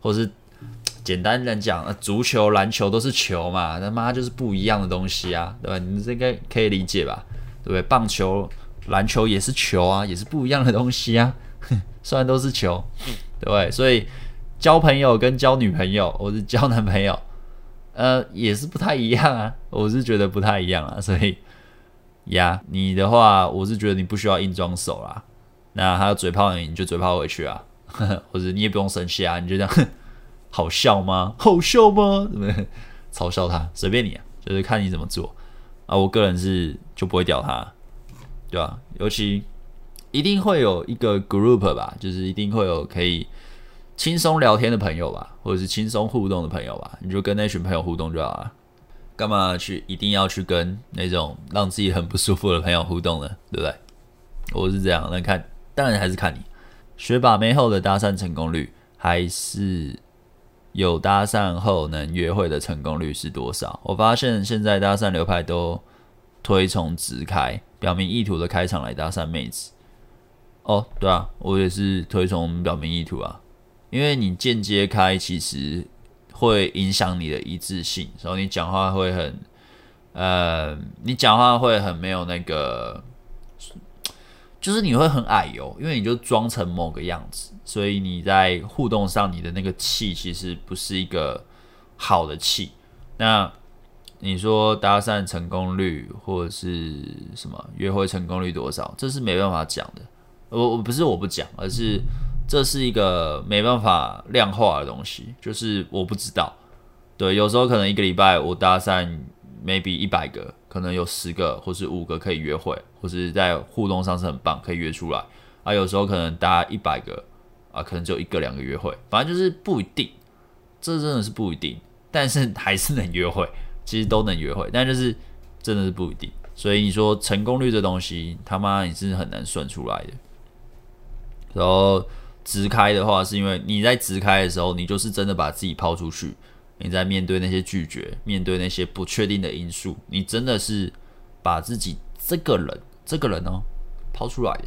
或是 简单的讲，足球、篮球都是球嘛，他妈就是不一样的东西啊，对吧？你这应该可以理解吧？对不对？棒球、篮球也是球啊，也是不一样的东西啊。虽然都是球，对不对？所以交朋友跟交女朋友，或是交男朋友，呃，也是不太一样啊。我是觉得不太一样啊。所以呀，你的话，我是觉得你不需要硬装熟啦。那他嘴炮你，你就嘴炮回去啊。呵呵，或者你也不用生气啊，你就这样，好笑吗？好笑吗？怎么？嘲笑他，随便你啊，就是看你怎么做啊。我个人是就不会屌他，对吧？尤其。一定会有一个 group 吧，就是一定会有可以轻松聊天的朋友吧，或者是轻松互动的朋友吧，你就跟那群朋友互动就好了。干嘛去一定要去跟那种让自己很不舒服的朋友互动呢？对不对？我是这样，那看当然还是看你学把妹后的搭讪成功率，还是有搭讪后能约会的成功率是多少？我发现现在搭讪流派都推崇直开，表明意图的开场来搭讪妹子。哦，对啊，我也是推崇表明意图啊，因为你间接开其实会影响你的一致性，然后你讲话会很，呃，你讲话会很没有那个，就是你会很矮油，因为你就装成某个样子，所以你在互动上你的那个气其实不是一个好的气。那你说搭讪成功率或者是什么约会成功率多少，这是没办法讲的。我我不是我不讲，而是这是一个没办法量化的东西，就是我不知道。对，有时候可能一个礼拜我搭讪 maybe 一百个，可能有十个或是五个可以约会，或是在互动上是很棒，可以约出来。啊，有时候可能搭一百个啊，可能只有一个两个约会，反正就是不一定，这真的是不一定。但是还是能约会，其实都能约会，但就是真的是不一定。所以你说成功率这东西，他妈你是很难算出来的。然后直开的话，是因为你在直开的时候，你就是真的把自己抛出去。你在面对那些拒绝，面对那些不确定的因素，你真的是把自己这个人，这个人哦，抛出来的。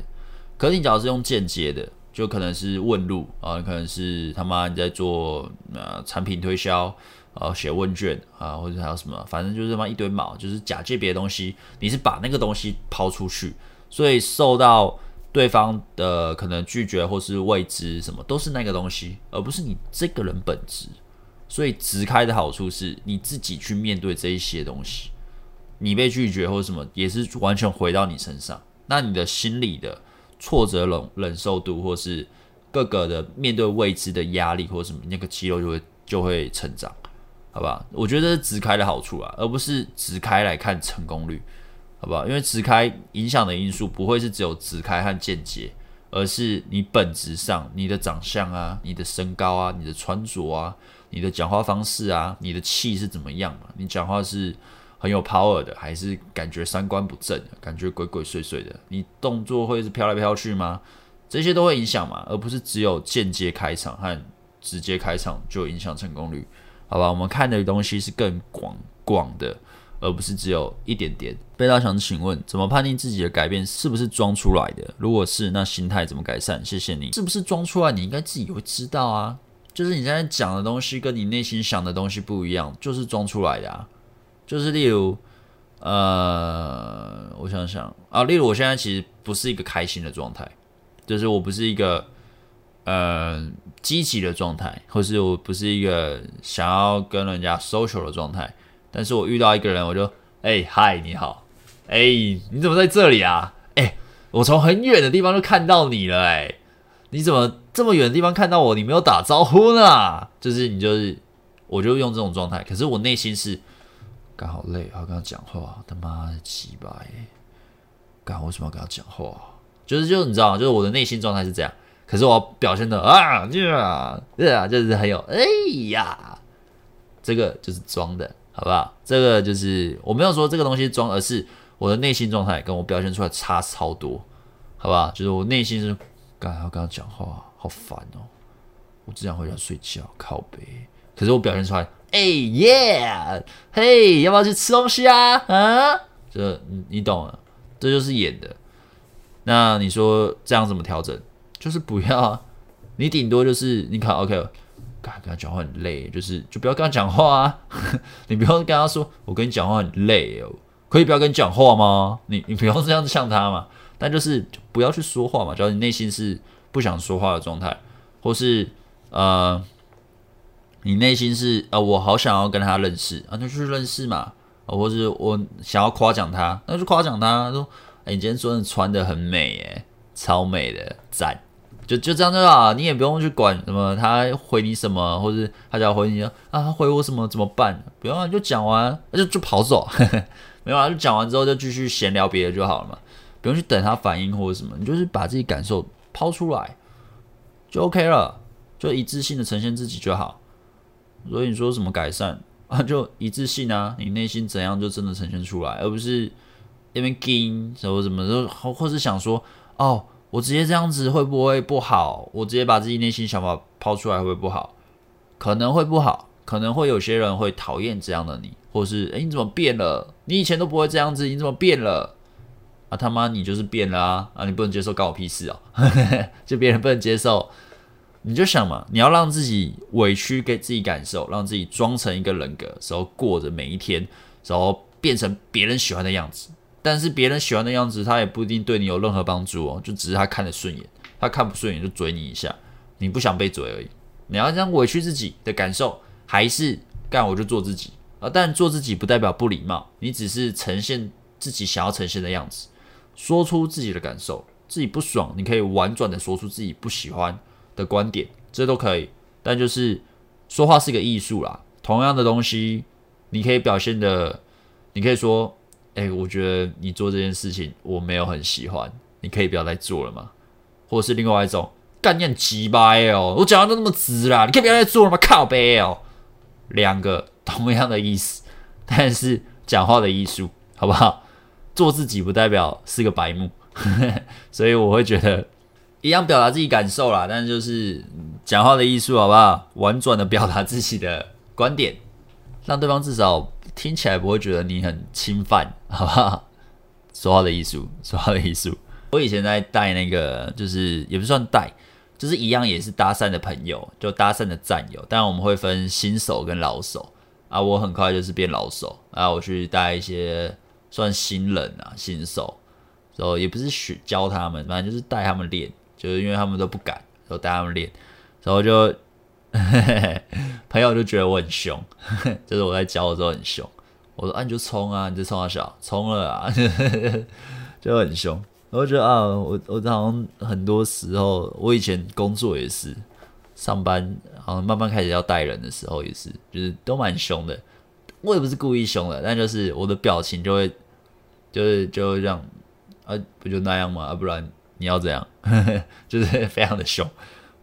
可是你只要是用间接的，就可能是问路啊，可能是他妈你在做呃产品推销，呃写问卷啊，或者还有什么，反正就是他妈一堆毛，就是假借别的东西，你是把那个东西抛出去，所以受到对方的可能拒绝或是未知什么，都是那个东西，而不是你这个人本质。所以直开的好处是你自己去面对这一些东西，你被拒绝或什么也是完全回到你身上，那你的心理的挫折忍忍受度，或是各个的面对未知的压力或什么，那个肌肉就会就会成长，好吧？我觉得直开的好处啊，而不是直开来看成功率，好不好？因为直开影响的因素不会是只有直开和间接，而是你本质上你的长相啊、你的身高啊、你的穿着啊。你的讲话方式啊，你的气是怎么样嘛？你讲话是很有 power 的，还是感觉三观不正，感觉鬼鬼祟祟的？你动作会是飘来飘去吗？这些都会影响嘛，而不是只有间接开场和直接开场就影响成功率，好吧？我们看的东西是更广广的，而不是只有一点点。贝拉想请问，怎么判定自己的改变是不是装出来的？如果是，那心态怎么改善？谢谢你。是不是装出来？你应该自己会知道啊。就是你现在讲的东西跟你内心想的东西不一样，就是装出来的啊。就是例如，呃，我想想啊，例如我现在其实不是一个开心的状态，就是我不是一个呃积极的状态，或是我不是一个想要跟人家 social 的状态。但是我遇到一个人，我就哎嗨，你好，哎你怎么在这里啊？哎，我从很远的地方就看到你了，哎。你怎么这么远的地方看到我？你没有打招呼呢？就是你就是，我就用这种状态。可是我内心是，刚好累，要跟他讲话，他妈的鸡巴耶！干为什么要跟他讲话？就是就是你知道吗？就是我的内心状态是这样。可是我表现的啊，对啊，对啊，就是很有哎呀，这个就是装的，好不好？这个就是我没有说这个东西装，而是我的内心状态跟我表现出来差超多，好不好？就是我内心是。刚要跟他讲话，好烦哦！我只想回家睡觉，靠北。可是我表现出来，哎耶，嘿，要不要去吃东西啊？啊，这你你懂了，这就是演的。那你说这样怎么调整？就是不要，你顶多就是你看，OK，刚跟他讲话很累，就是就不要跟他讲话啊。你不用跟他说，我跟你讲话很累哦，可以不要跟你讲话吗？你你不用这样子像他嘛。但就是不要去说话嘛，只要你内心是不想说话的状态，或是呃，你内心是呃，我好想要跟他认识啊，那就去认识嘛，啊或是我想要夸奖他，那就夸奖他，说，哎、你今天说你穿的很美，哎，超美的，赞，就就这样就好，你也不用去管什么他回你什么，或是他就要回你啊，他回我什么怎么办？不用啊，就讲完，那就就跑走，没有啊，就讲完之后就继续闲聊别的就好了嘛。不用去等他反应或者什么，你就是把自己感受抛出来就 OK 了，就一致性的呈现自己就好。所以你说什么改善啊？就一致性啊，你内心怎样就真的呈现出来，而不是那边惊什么什么就，或或是想说哦，我直接这样子会不会不好？我直接把自己内心想法抛出来会不会不好？可能会不好，可能会有些人会讨厌这样的你，或是诶，你怎么变了？你以前都不会这样子，你怎么变了？啊他妈，你就是变了啊！啊，你不能接受，关我屁事哦！就别人不能接受，你就想嘛，你要让自己委屈，给自己感受，让自己装成一个人格，然后过着每一天，然后变成别人喜欢的样子。但是别人喜欢的样子，他也不一定对你有任何帮助哦，就只是他看得顺眼，他看不顺眼就嘴你一下，你不想被嘴而已。你要这样委屈自己的感受，还是干我就做自己啊？但做自己不代表不礼貌，你只是呈现自己想要呈现的样子。说出自己的感受，自己不爽，你可以婉转的说出自己不喜欢的观点，这都可以。但就是说话是个艺术啦，同样的东西，你可以表现的，你可以说，哎、我觉得你做这件事情我没有很喜欢，你可以不要再做了吗？或者是另外一种，干你很鸡巴哦，我讲话都那么直啦，你可以不要再做了吗？靠北哦，两个同样的意思，但是讲话的艺术，好不好？做自己不代表是个白目，所以我会觉得一样表达自己感受啦，但是就是讲话的艺术，好不好？婉转的表达自己的观点，让对方至少听起来不会觉得你很侵犯，好不好？说话的艺术，说话的艺术。我以前在带那个，就是也不算带，就是一样也是搭讪的朋友，就搭讪的战友。当然我们会分新手跟老手啊，我很快就是变老手啊，我去带一些算新人啊，新手，然后也不是学教他们，反正就是带他们练，就是因为他们都不敢，然后带他们练，然后就嘿嘿嘿朋友就觉得我很凶，就是我在教的时候很凶。我说啊，你就冲啊，你就冲啊小，冲了啊，就很凶。然后觉得啊，我我好像很多时候，我以前工作也是，上班好像慢慢开始要带人的时候也是，就是都蛮凶的。我也不是故意凶的，但就是我的表情就会，就是就这样啊，不就那样吗？啊，不然你要怎样？就是非常的凶。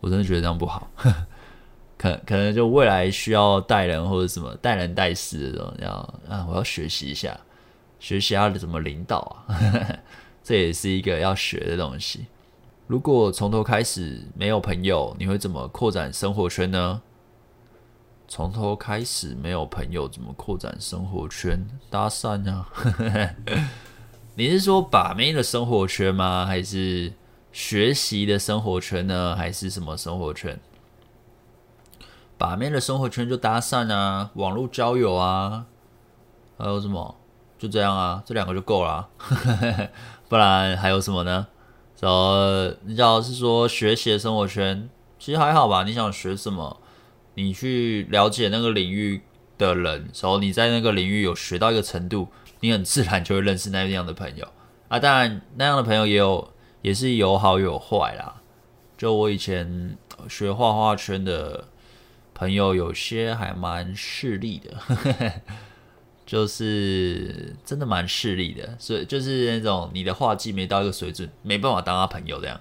我真的觉得这样不好。可可能就未来需要带人或者什么带人带事的时候，要啊，我要学习一下，学习要怎么领导啊。这也是一个要学的东西。如果从头开始没有朋友，你会怎么扩展生活圈呢？从头开始没有朋友，怎么扩展生活圈？搭讪啊？你是说把妹的生活圈吗？还是学习的生活圈呢？还是什么生活圈？把妹的生活圈就搭讪啊，网络交友啊，还有什么？就这样啊，这两个就够了啊。不然还有什么呢？然后你要是说学习的生活圈，其实还好吧。你想学什么，你去了解那个领域的人，然后你在那个领域有学到一个程度，你很自然就会认识那样的朋友啊。当然，那样的朋友也有，也是有好有坏啦。就我以前学画画圈的朋友，有些还蛮势利的。就是真的蛮势利的，所以就是那种你的画技没到一个水准，没办法当他朋友这样，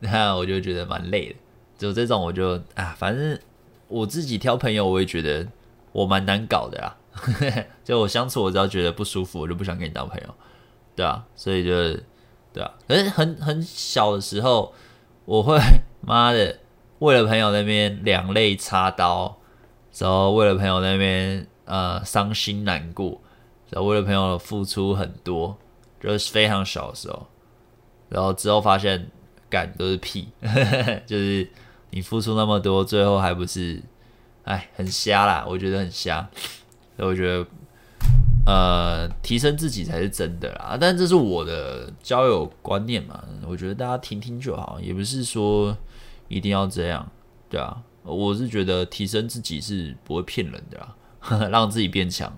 那我就觉得蛮累的。就这种我就啊，反正我自己挑朋友，我也觉得我蛮难搞的啊。就我相处，我只要觉得不舒服，我就不想跟你当朋友，对啊，所以就对啊。可是很很小的时候，我会妈的为了朋友那边两肋插刀，然后为了朋友那边。呃，伤心难过，然后为了朋友付出很多，就是非常小的时候，然后之后发现干都是屁，就是你付出那么多，最后还不是，哎，很瞎啦，我觉得很瞎，所以我觉得，呃，提升自己才是真的啦。但这是我的交友观念嘛，我觉得大家听听就好，也不是说一定要这样，对啊，我是觉得提升自己是不会骗人的啦。让自己变强，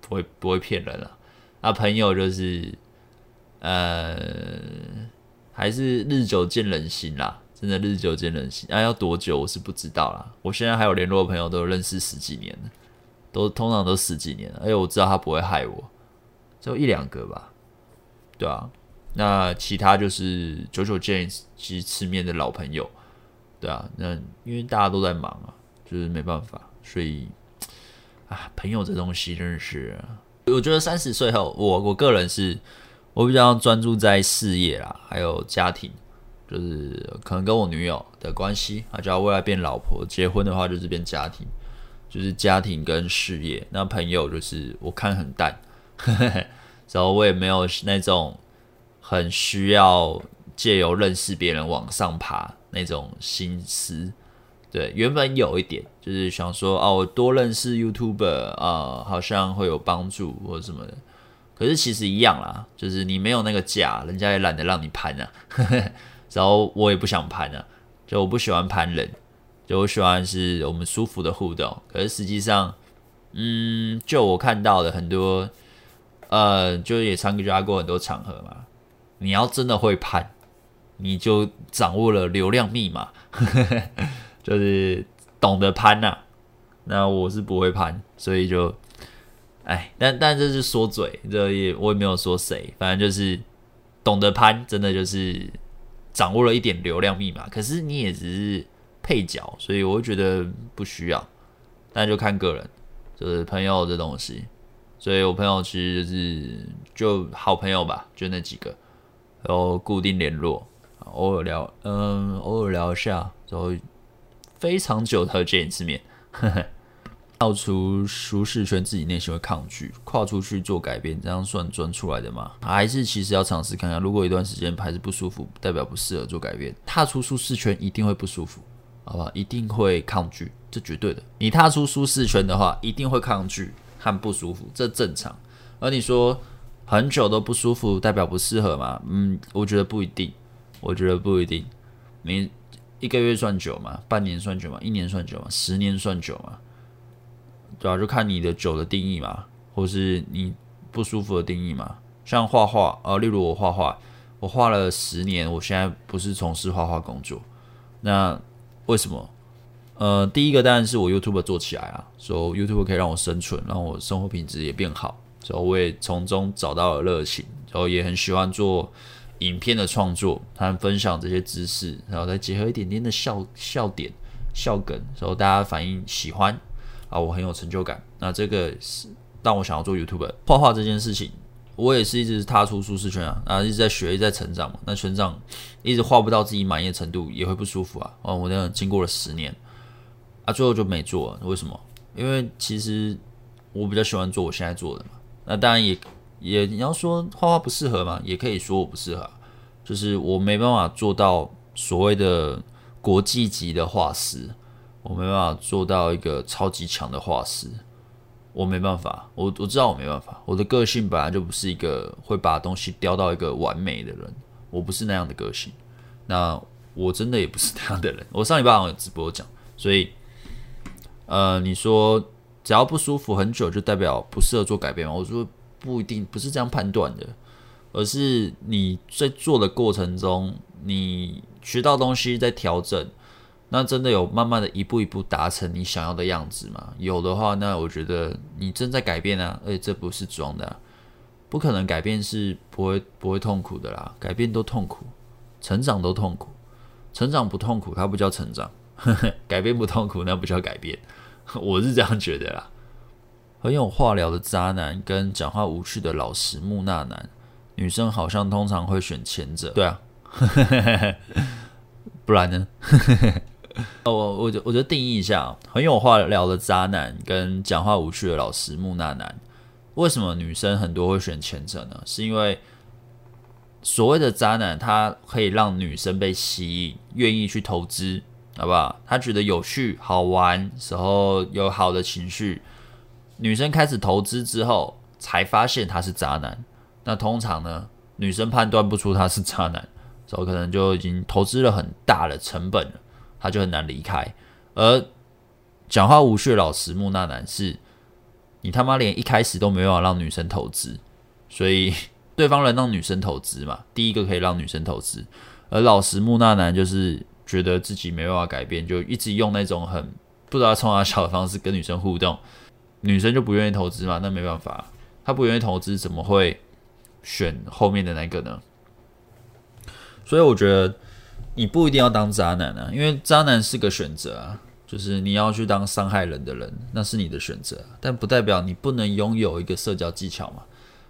不会不会骗人了。那朋友就是，呃，还是日久见人心啦，真的日久见人心。那、要多久我是不知道啦。我现在还有联络的朋友，都认识十几年了，都通常都十几年了。而且我知道他不会害我，就一两个吧，对啊。那其他就是久久见一次面的老朋友，对啊。那因为大家都在忙啊，就是没办法，所以。啊，朋友这东西真的是，我觉得三十岁后，我我个人是，我比较专注在事业啦，还有家庭，就是可能跟我女友的关系，啊，就要未来变老婆，结婚的话就是变家庭，就是家庭跟事业。那朋友就是我看很淡，然后我也没有那种很需要借由认识别人往上爬那种心思。对，原本有一点就是想说，哦，我多认识 YouTuber 啊，好像会有帮助或什么的。可是其实一样啦，就是你没有那个价，人家也懒得让你攀啊。然后我也不想攀啊，就我不喜欢攀人，就我喜欢是我们舒服的互动。可是实际上，嗯，就我看到的很多，呃，就也参加过很多场合嘛。你要真的会攀，你就掌握了流量密码。就是懂得攀呐、那我是不会攀，所以就，哎，但但这是说嘴，这也我也没有说谁，反正就是懂得攀，真的就是掌握了一点流量密码。可是你也只是配角，所以我会觉得不需要，那就看个人，就是朋友这东西。所以我朋友其实就是就好朋友吧，就那几个，然后固定联络，偶尔聊，嗯，偶尔聊一下，然后。非常久才见一次面，呵呵，跳出舒适圈，自己内心会抗拒，跨出去做改变，这样算钻出来的吗？还是其实要尝试看看，如果一段时间还是不舒服，代表不适合做改变。踏出舒适圈一定会不舒服，好吧？一定会抗拒，这绝对的。你踏出舒适圈的话，一定会抗拒和不舒服，这正常。而你说很久都不舒服，代表不适合吗？嗯，我觉得不一定，我觉得不一定。你一个月算久吗？半年算久吗？一年算久吗？十年算久吗？主要就看你的久的定义嘛，或是你不舒服的定义嘛。像画画，呃，例如我画画，我画了十年，我现在不是从事画画工作，那为什么？呃，第一个当然是我 YouTube 做起来啊，所以 YouTube 可以让我生存，让我生活品质也变好，所以我也从中找到了热情，然后也很喜欢做影片的创作，和分享这些知识，然后再结合一点点的笑笑点、笑梗，然后大家反应喜欢。啊，我很有成就感。那这个是让我想要做 YouTube。画画这件事情，我也是一直踏出舒适圈啊，啊，一直在学，一直在成长嘛。那成长一直画不到自己满意的程度，也会不舒服啊。哦，我那样经过了十年，啊，最后就没做。为什么？因为其实我比较喜欢做我现在做的嘛。那当然也也你要说画画不适合嘛，也可以说我不适合，就是我没办法做到所谓的国际级的画师。我没办法做到一个超级强的画师，我没办法，我我知道我没办法，我的个性本来就不是一个会把东西雕到一个完美的人，我不是那样的个性，那我真的也不是那样的人。我上礼拜好像有直播讲，所以，呃，你说只要不舒服很久就代表不适合做改变吗？我说不一定，不是这样判断的，而是你在做的过程中，你学到东西在调整。那真的有慢慢的一步一步达成你想要的样子吗？有的话，那我觉得你正在改变啊，而且这不是装的啊，不可能改变是不会不会痛苦的啦，改变都痛苦，成长都痛苦，成长不痛苦它不叫成长，呵呵，改变不痛苦那不叫改变，我是这样觉得啦。很有话聊的渣男跟讲话无趣的老实木讷男，女生好像通常会选前者，对啊，不然呢？我我我我就定义一下，很有话聊的渣男跟讲话无趣的老师木纳男，为什么女生很多会选前者呢？是因为所谓的渣男，他可以让女生被吸引，愿意去投资，好不好？他觉得有趣、好玩，时候有好的情绪，女生开始投资之后，才发现他是渣男。那通常呢，女生判断不出他是渣男，所以可能就已经投资了很大的成本了。他就很难离开，而讲话无趣的老实木讷男是，你他妈连一开始都没办法让女生投资，所以 对方能让女生投资嘛？第一个可以让女生投资，而老实木讷男就是觉得自己没办法改变，就一直用那种很不知道冲他笑的方式跟女生互动，女生就不愿意投资嘛？那没办法，他不愿意投资，怎么会选后面的那个呢？所以我觉得。你不一定要当渣男啊，因为渣男是个选择啊，就是你要去当伤害人的人，那是你的选择，但不代表你不能拥有一个社交技巧嘛，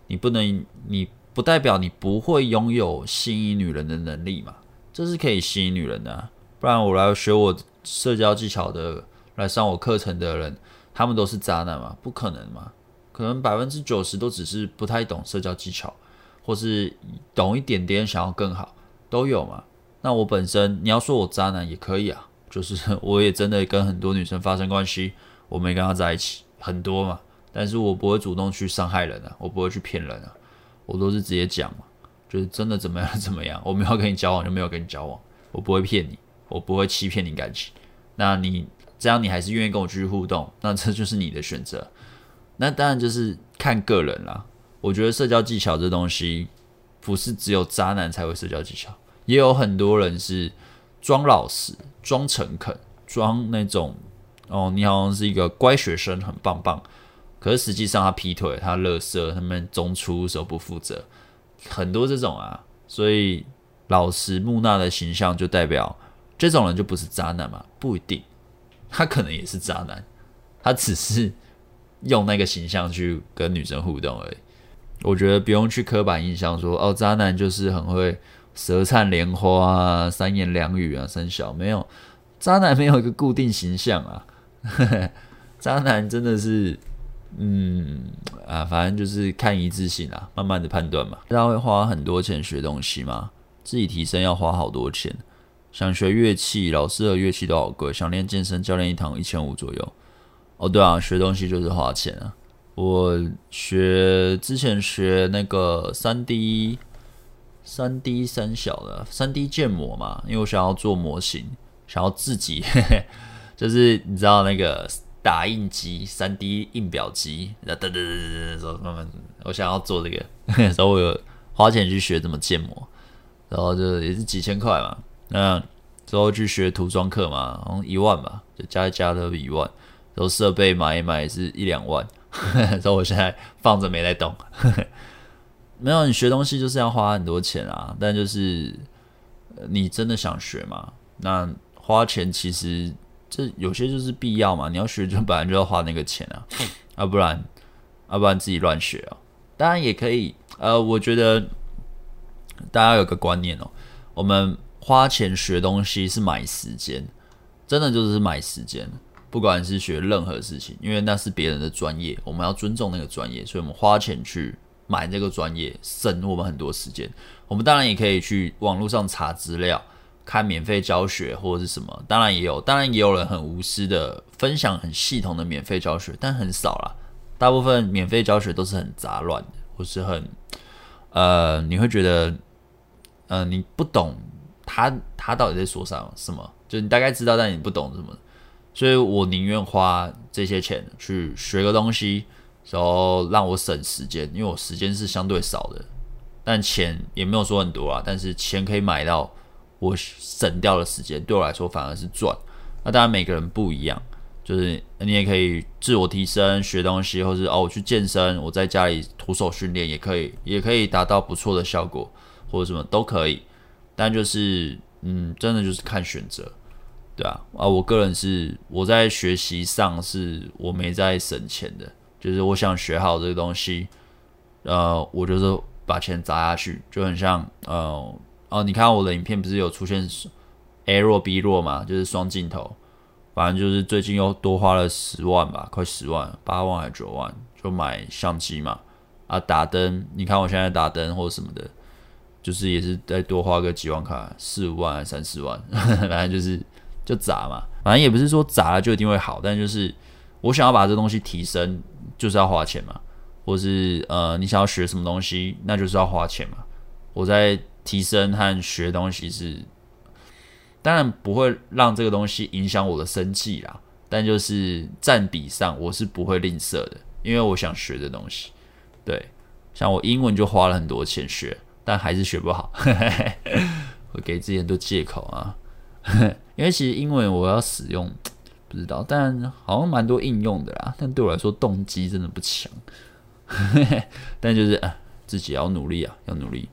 你不能，你不代表你不会拥有吸引女人的能力嘛，这是可以吸引女人的，不然我来学我社交技巧的，来上我课程的人，他们都是渣男嘛？不可能嘛，可能百分之九十都只是不太懂社交技巧，或是懂一点点想要更好，都有嘛。那我本身，你要说我渣男也可以啊，就是 我也真的跟很多女生发生关系，我没跟她在一起很多嘛，但是我不会主动去伤害人啊，我不会去骗人啊，我都是直接讲嘛，就是真的怎么样怎么样，我没有跟你交往就没有跟你交往，我不会骗你，我不会欺骗你感情，那你这样你还是愿意跟我继续互动，那这就是你的选择，那当然就是看个人啦，我觉得社交技巧这东西不是只有渣男才会社交技巧。也有很多人是装老实、装诚恳、装那种哦，你好像是一个乖学生，很棒棒。可是实际上他劈腿、他垃圾、他们中出手不负责，很多这种啊。所以老实木讷的形象就代表这种人就不是渣男嘛？不一定，他可能也是渣男，他只是用那个形象去跟女生互动而已。我觉得不用去刻板印象说哦，渣男就是很会。舌灿莲花啊，三言两语啊，三小没有渣男没有一个固定形象啊，渣男真的是，嗯啊，反正就是看一致性啊，慢慢的判断嘛。大家会花很多钱学东西吗？自己提升要花好多钱。想学乐器，老师和乐器都好贵。想练健身，教练一堂一千五左右。哦，对啊，学东西就是花钱啊。我学之前学那个三 D、三 D 三小的三 D 建模嘛，因为我想要做模型，想要自己，呵 呵就是你知道那个。打印机、三 D 印表机，等等等等等，慢慢，我想要做这个，所以我有花钱去学怎么建模，然后就也是几千块嘛。那之后去学涂装课嘛，然后一万吧，就加一加都一万。然后设备买一买也是一两万，所以我现在放着没在动。没有，你学东西就是要花很多钱啊，但就是你真的想学吗？那花钱其实。这有些就是必要嘛，你要学就本来就要花那个钱啊，要、啊、不然，要、啊、不然自己乱学啊。当然也可以，呃，我觉得大家有个观念哦，我们花钱学东西是买时间，真的就是买时间。不管是学任何事情，因为那是别人的专业，我们要尊重那个专业，所以我们花钱去买这个专业，省我们很多时间。我们当然也可以去网络上查资料。看免费教学或者是什么，当然也有，当然也有人很无私的分享很系统的免费教学，但很少啦。大部分免费教学都是很杂乱的，或是很呃，你会觉得呃你不懂他他到底在说啥什么，就你大概知道，但你不懂什么，所以我宁愿花这些钱去学个东西，然后让我省时间，因为我时间是相对少的，但钱也没有说很多啊，但是钱可以买到。我省掉的时间对我来说反而是赚。那当然每个人不一样，就是你也可以自我提升、学东西，或是哦我去健身，我在家里徒手训练也可以，也可以达到不错的效果，或者什么都可以。但就是嗯，真的就是看选择，对啊啊，我个人是我在学习上是我没在省钱的，就是我想学好这个东西，呃，我就是把钱砸下去，就很像呃。哦，你看我的影片不是有出现 A 弱 B 弱嘛？就是双镜头，反正就是最近又多花了十万吧，快十万，八万还是九万，就买相机嘛。啊，打灯，你看我现在打灯或者什么的，就是也是再多花个几万块，四五万还三四万，反正就是就砸嘛。反正也不是说砸了就一定会好，但就是我想要把这东西提升，就是要花钱嘛。或是呃，你想要学什么东西，那就是要花钱嘛。我在。提升和学东西是，当然不会让这个东西影响我的生计啦，但就是占比上我是不会吝啬的，因为我想学的东西。对，像我英文就花了很多钱学，但还是学不好，我给自己很多借口啊。因为其实英文我要使用，不知道，但好像蛮多应用的啦，但对我来说动机真的不强。但就是啊，自己要努力啊，要努力。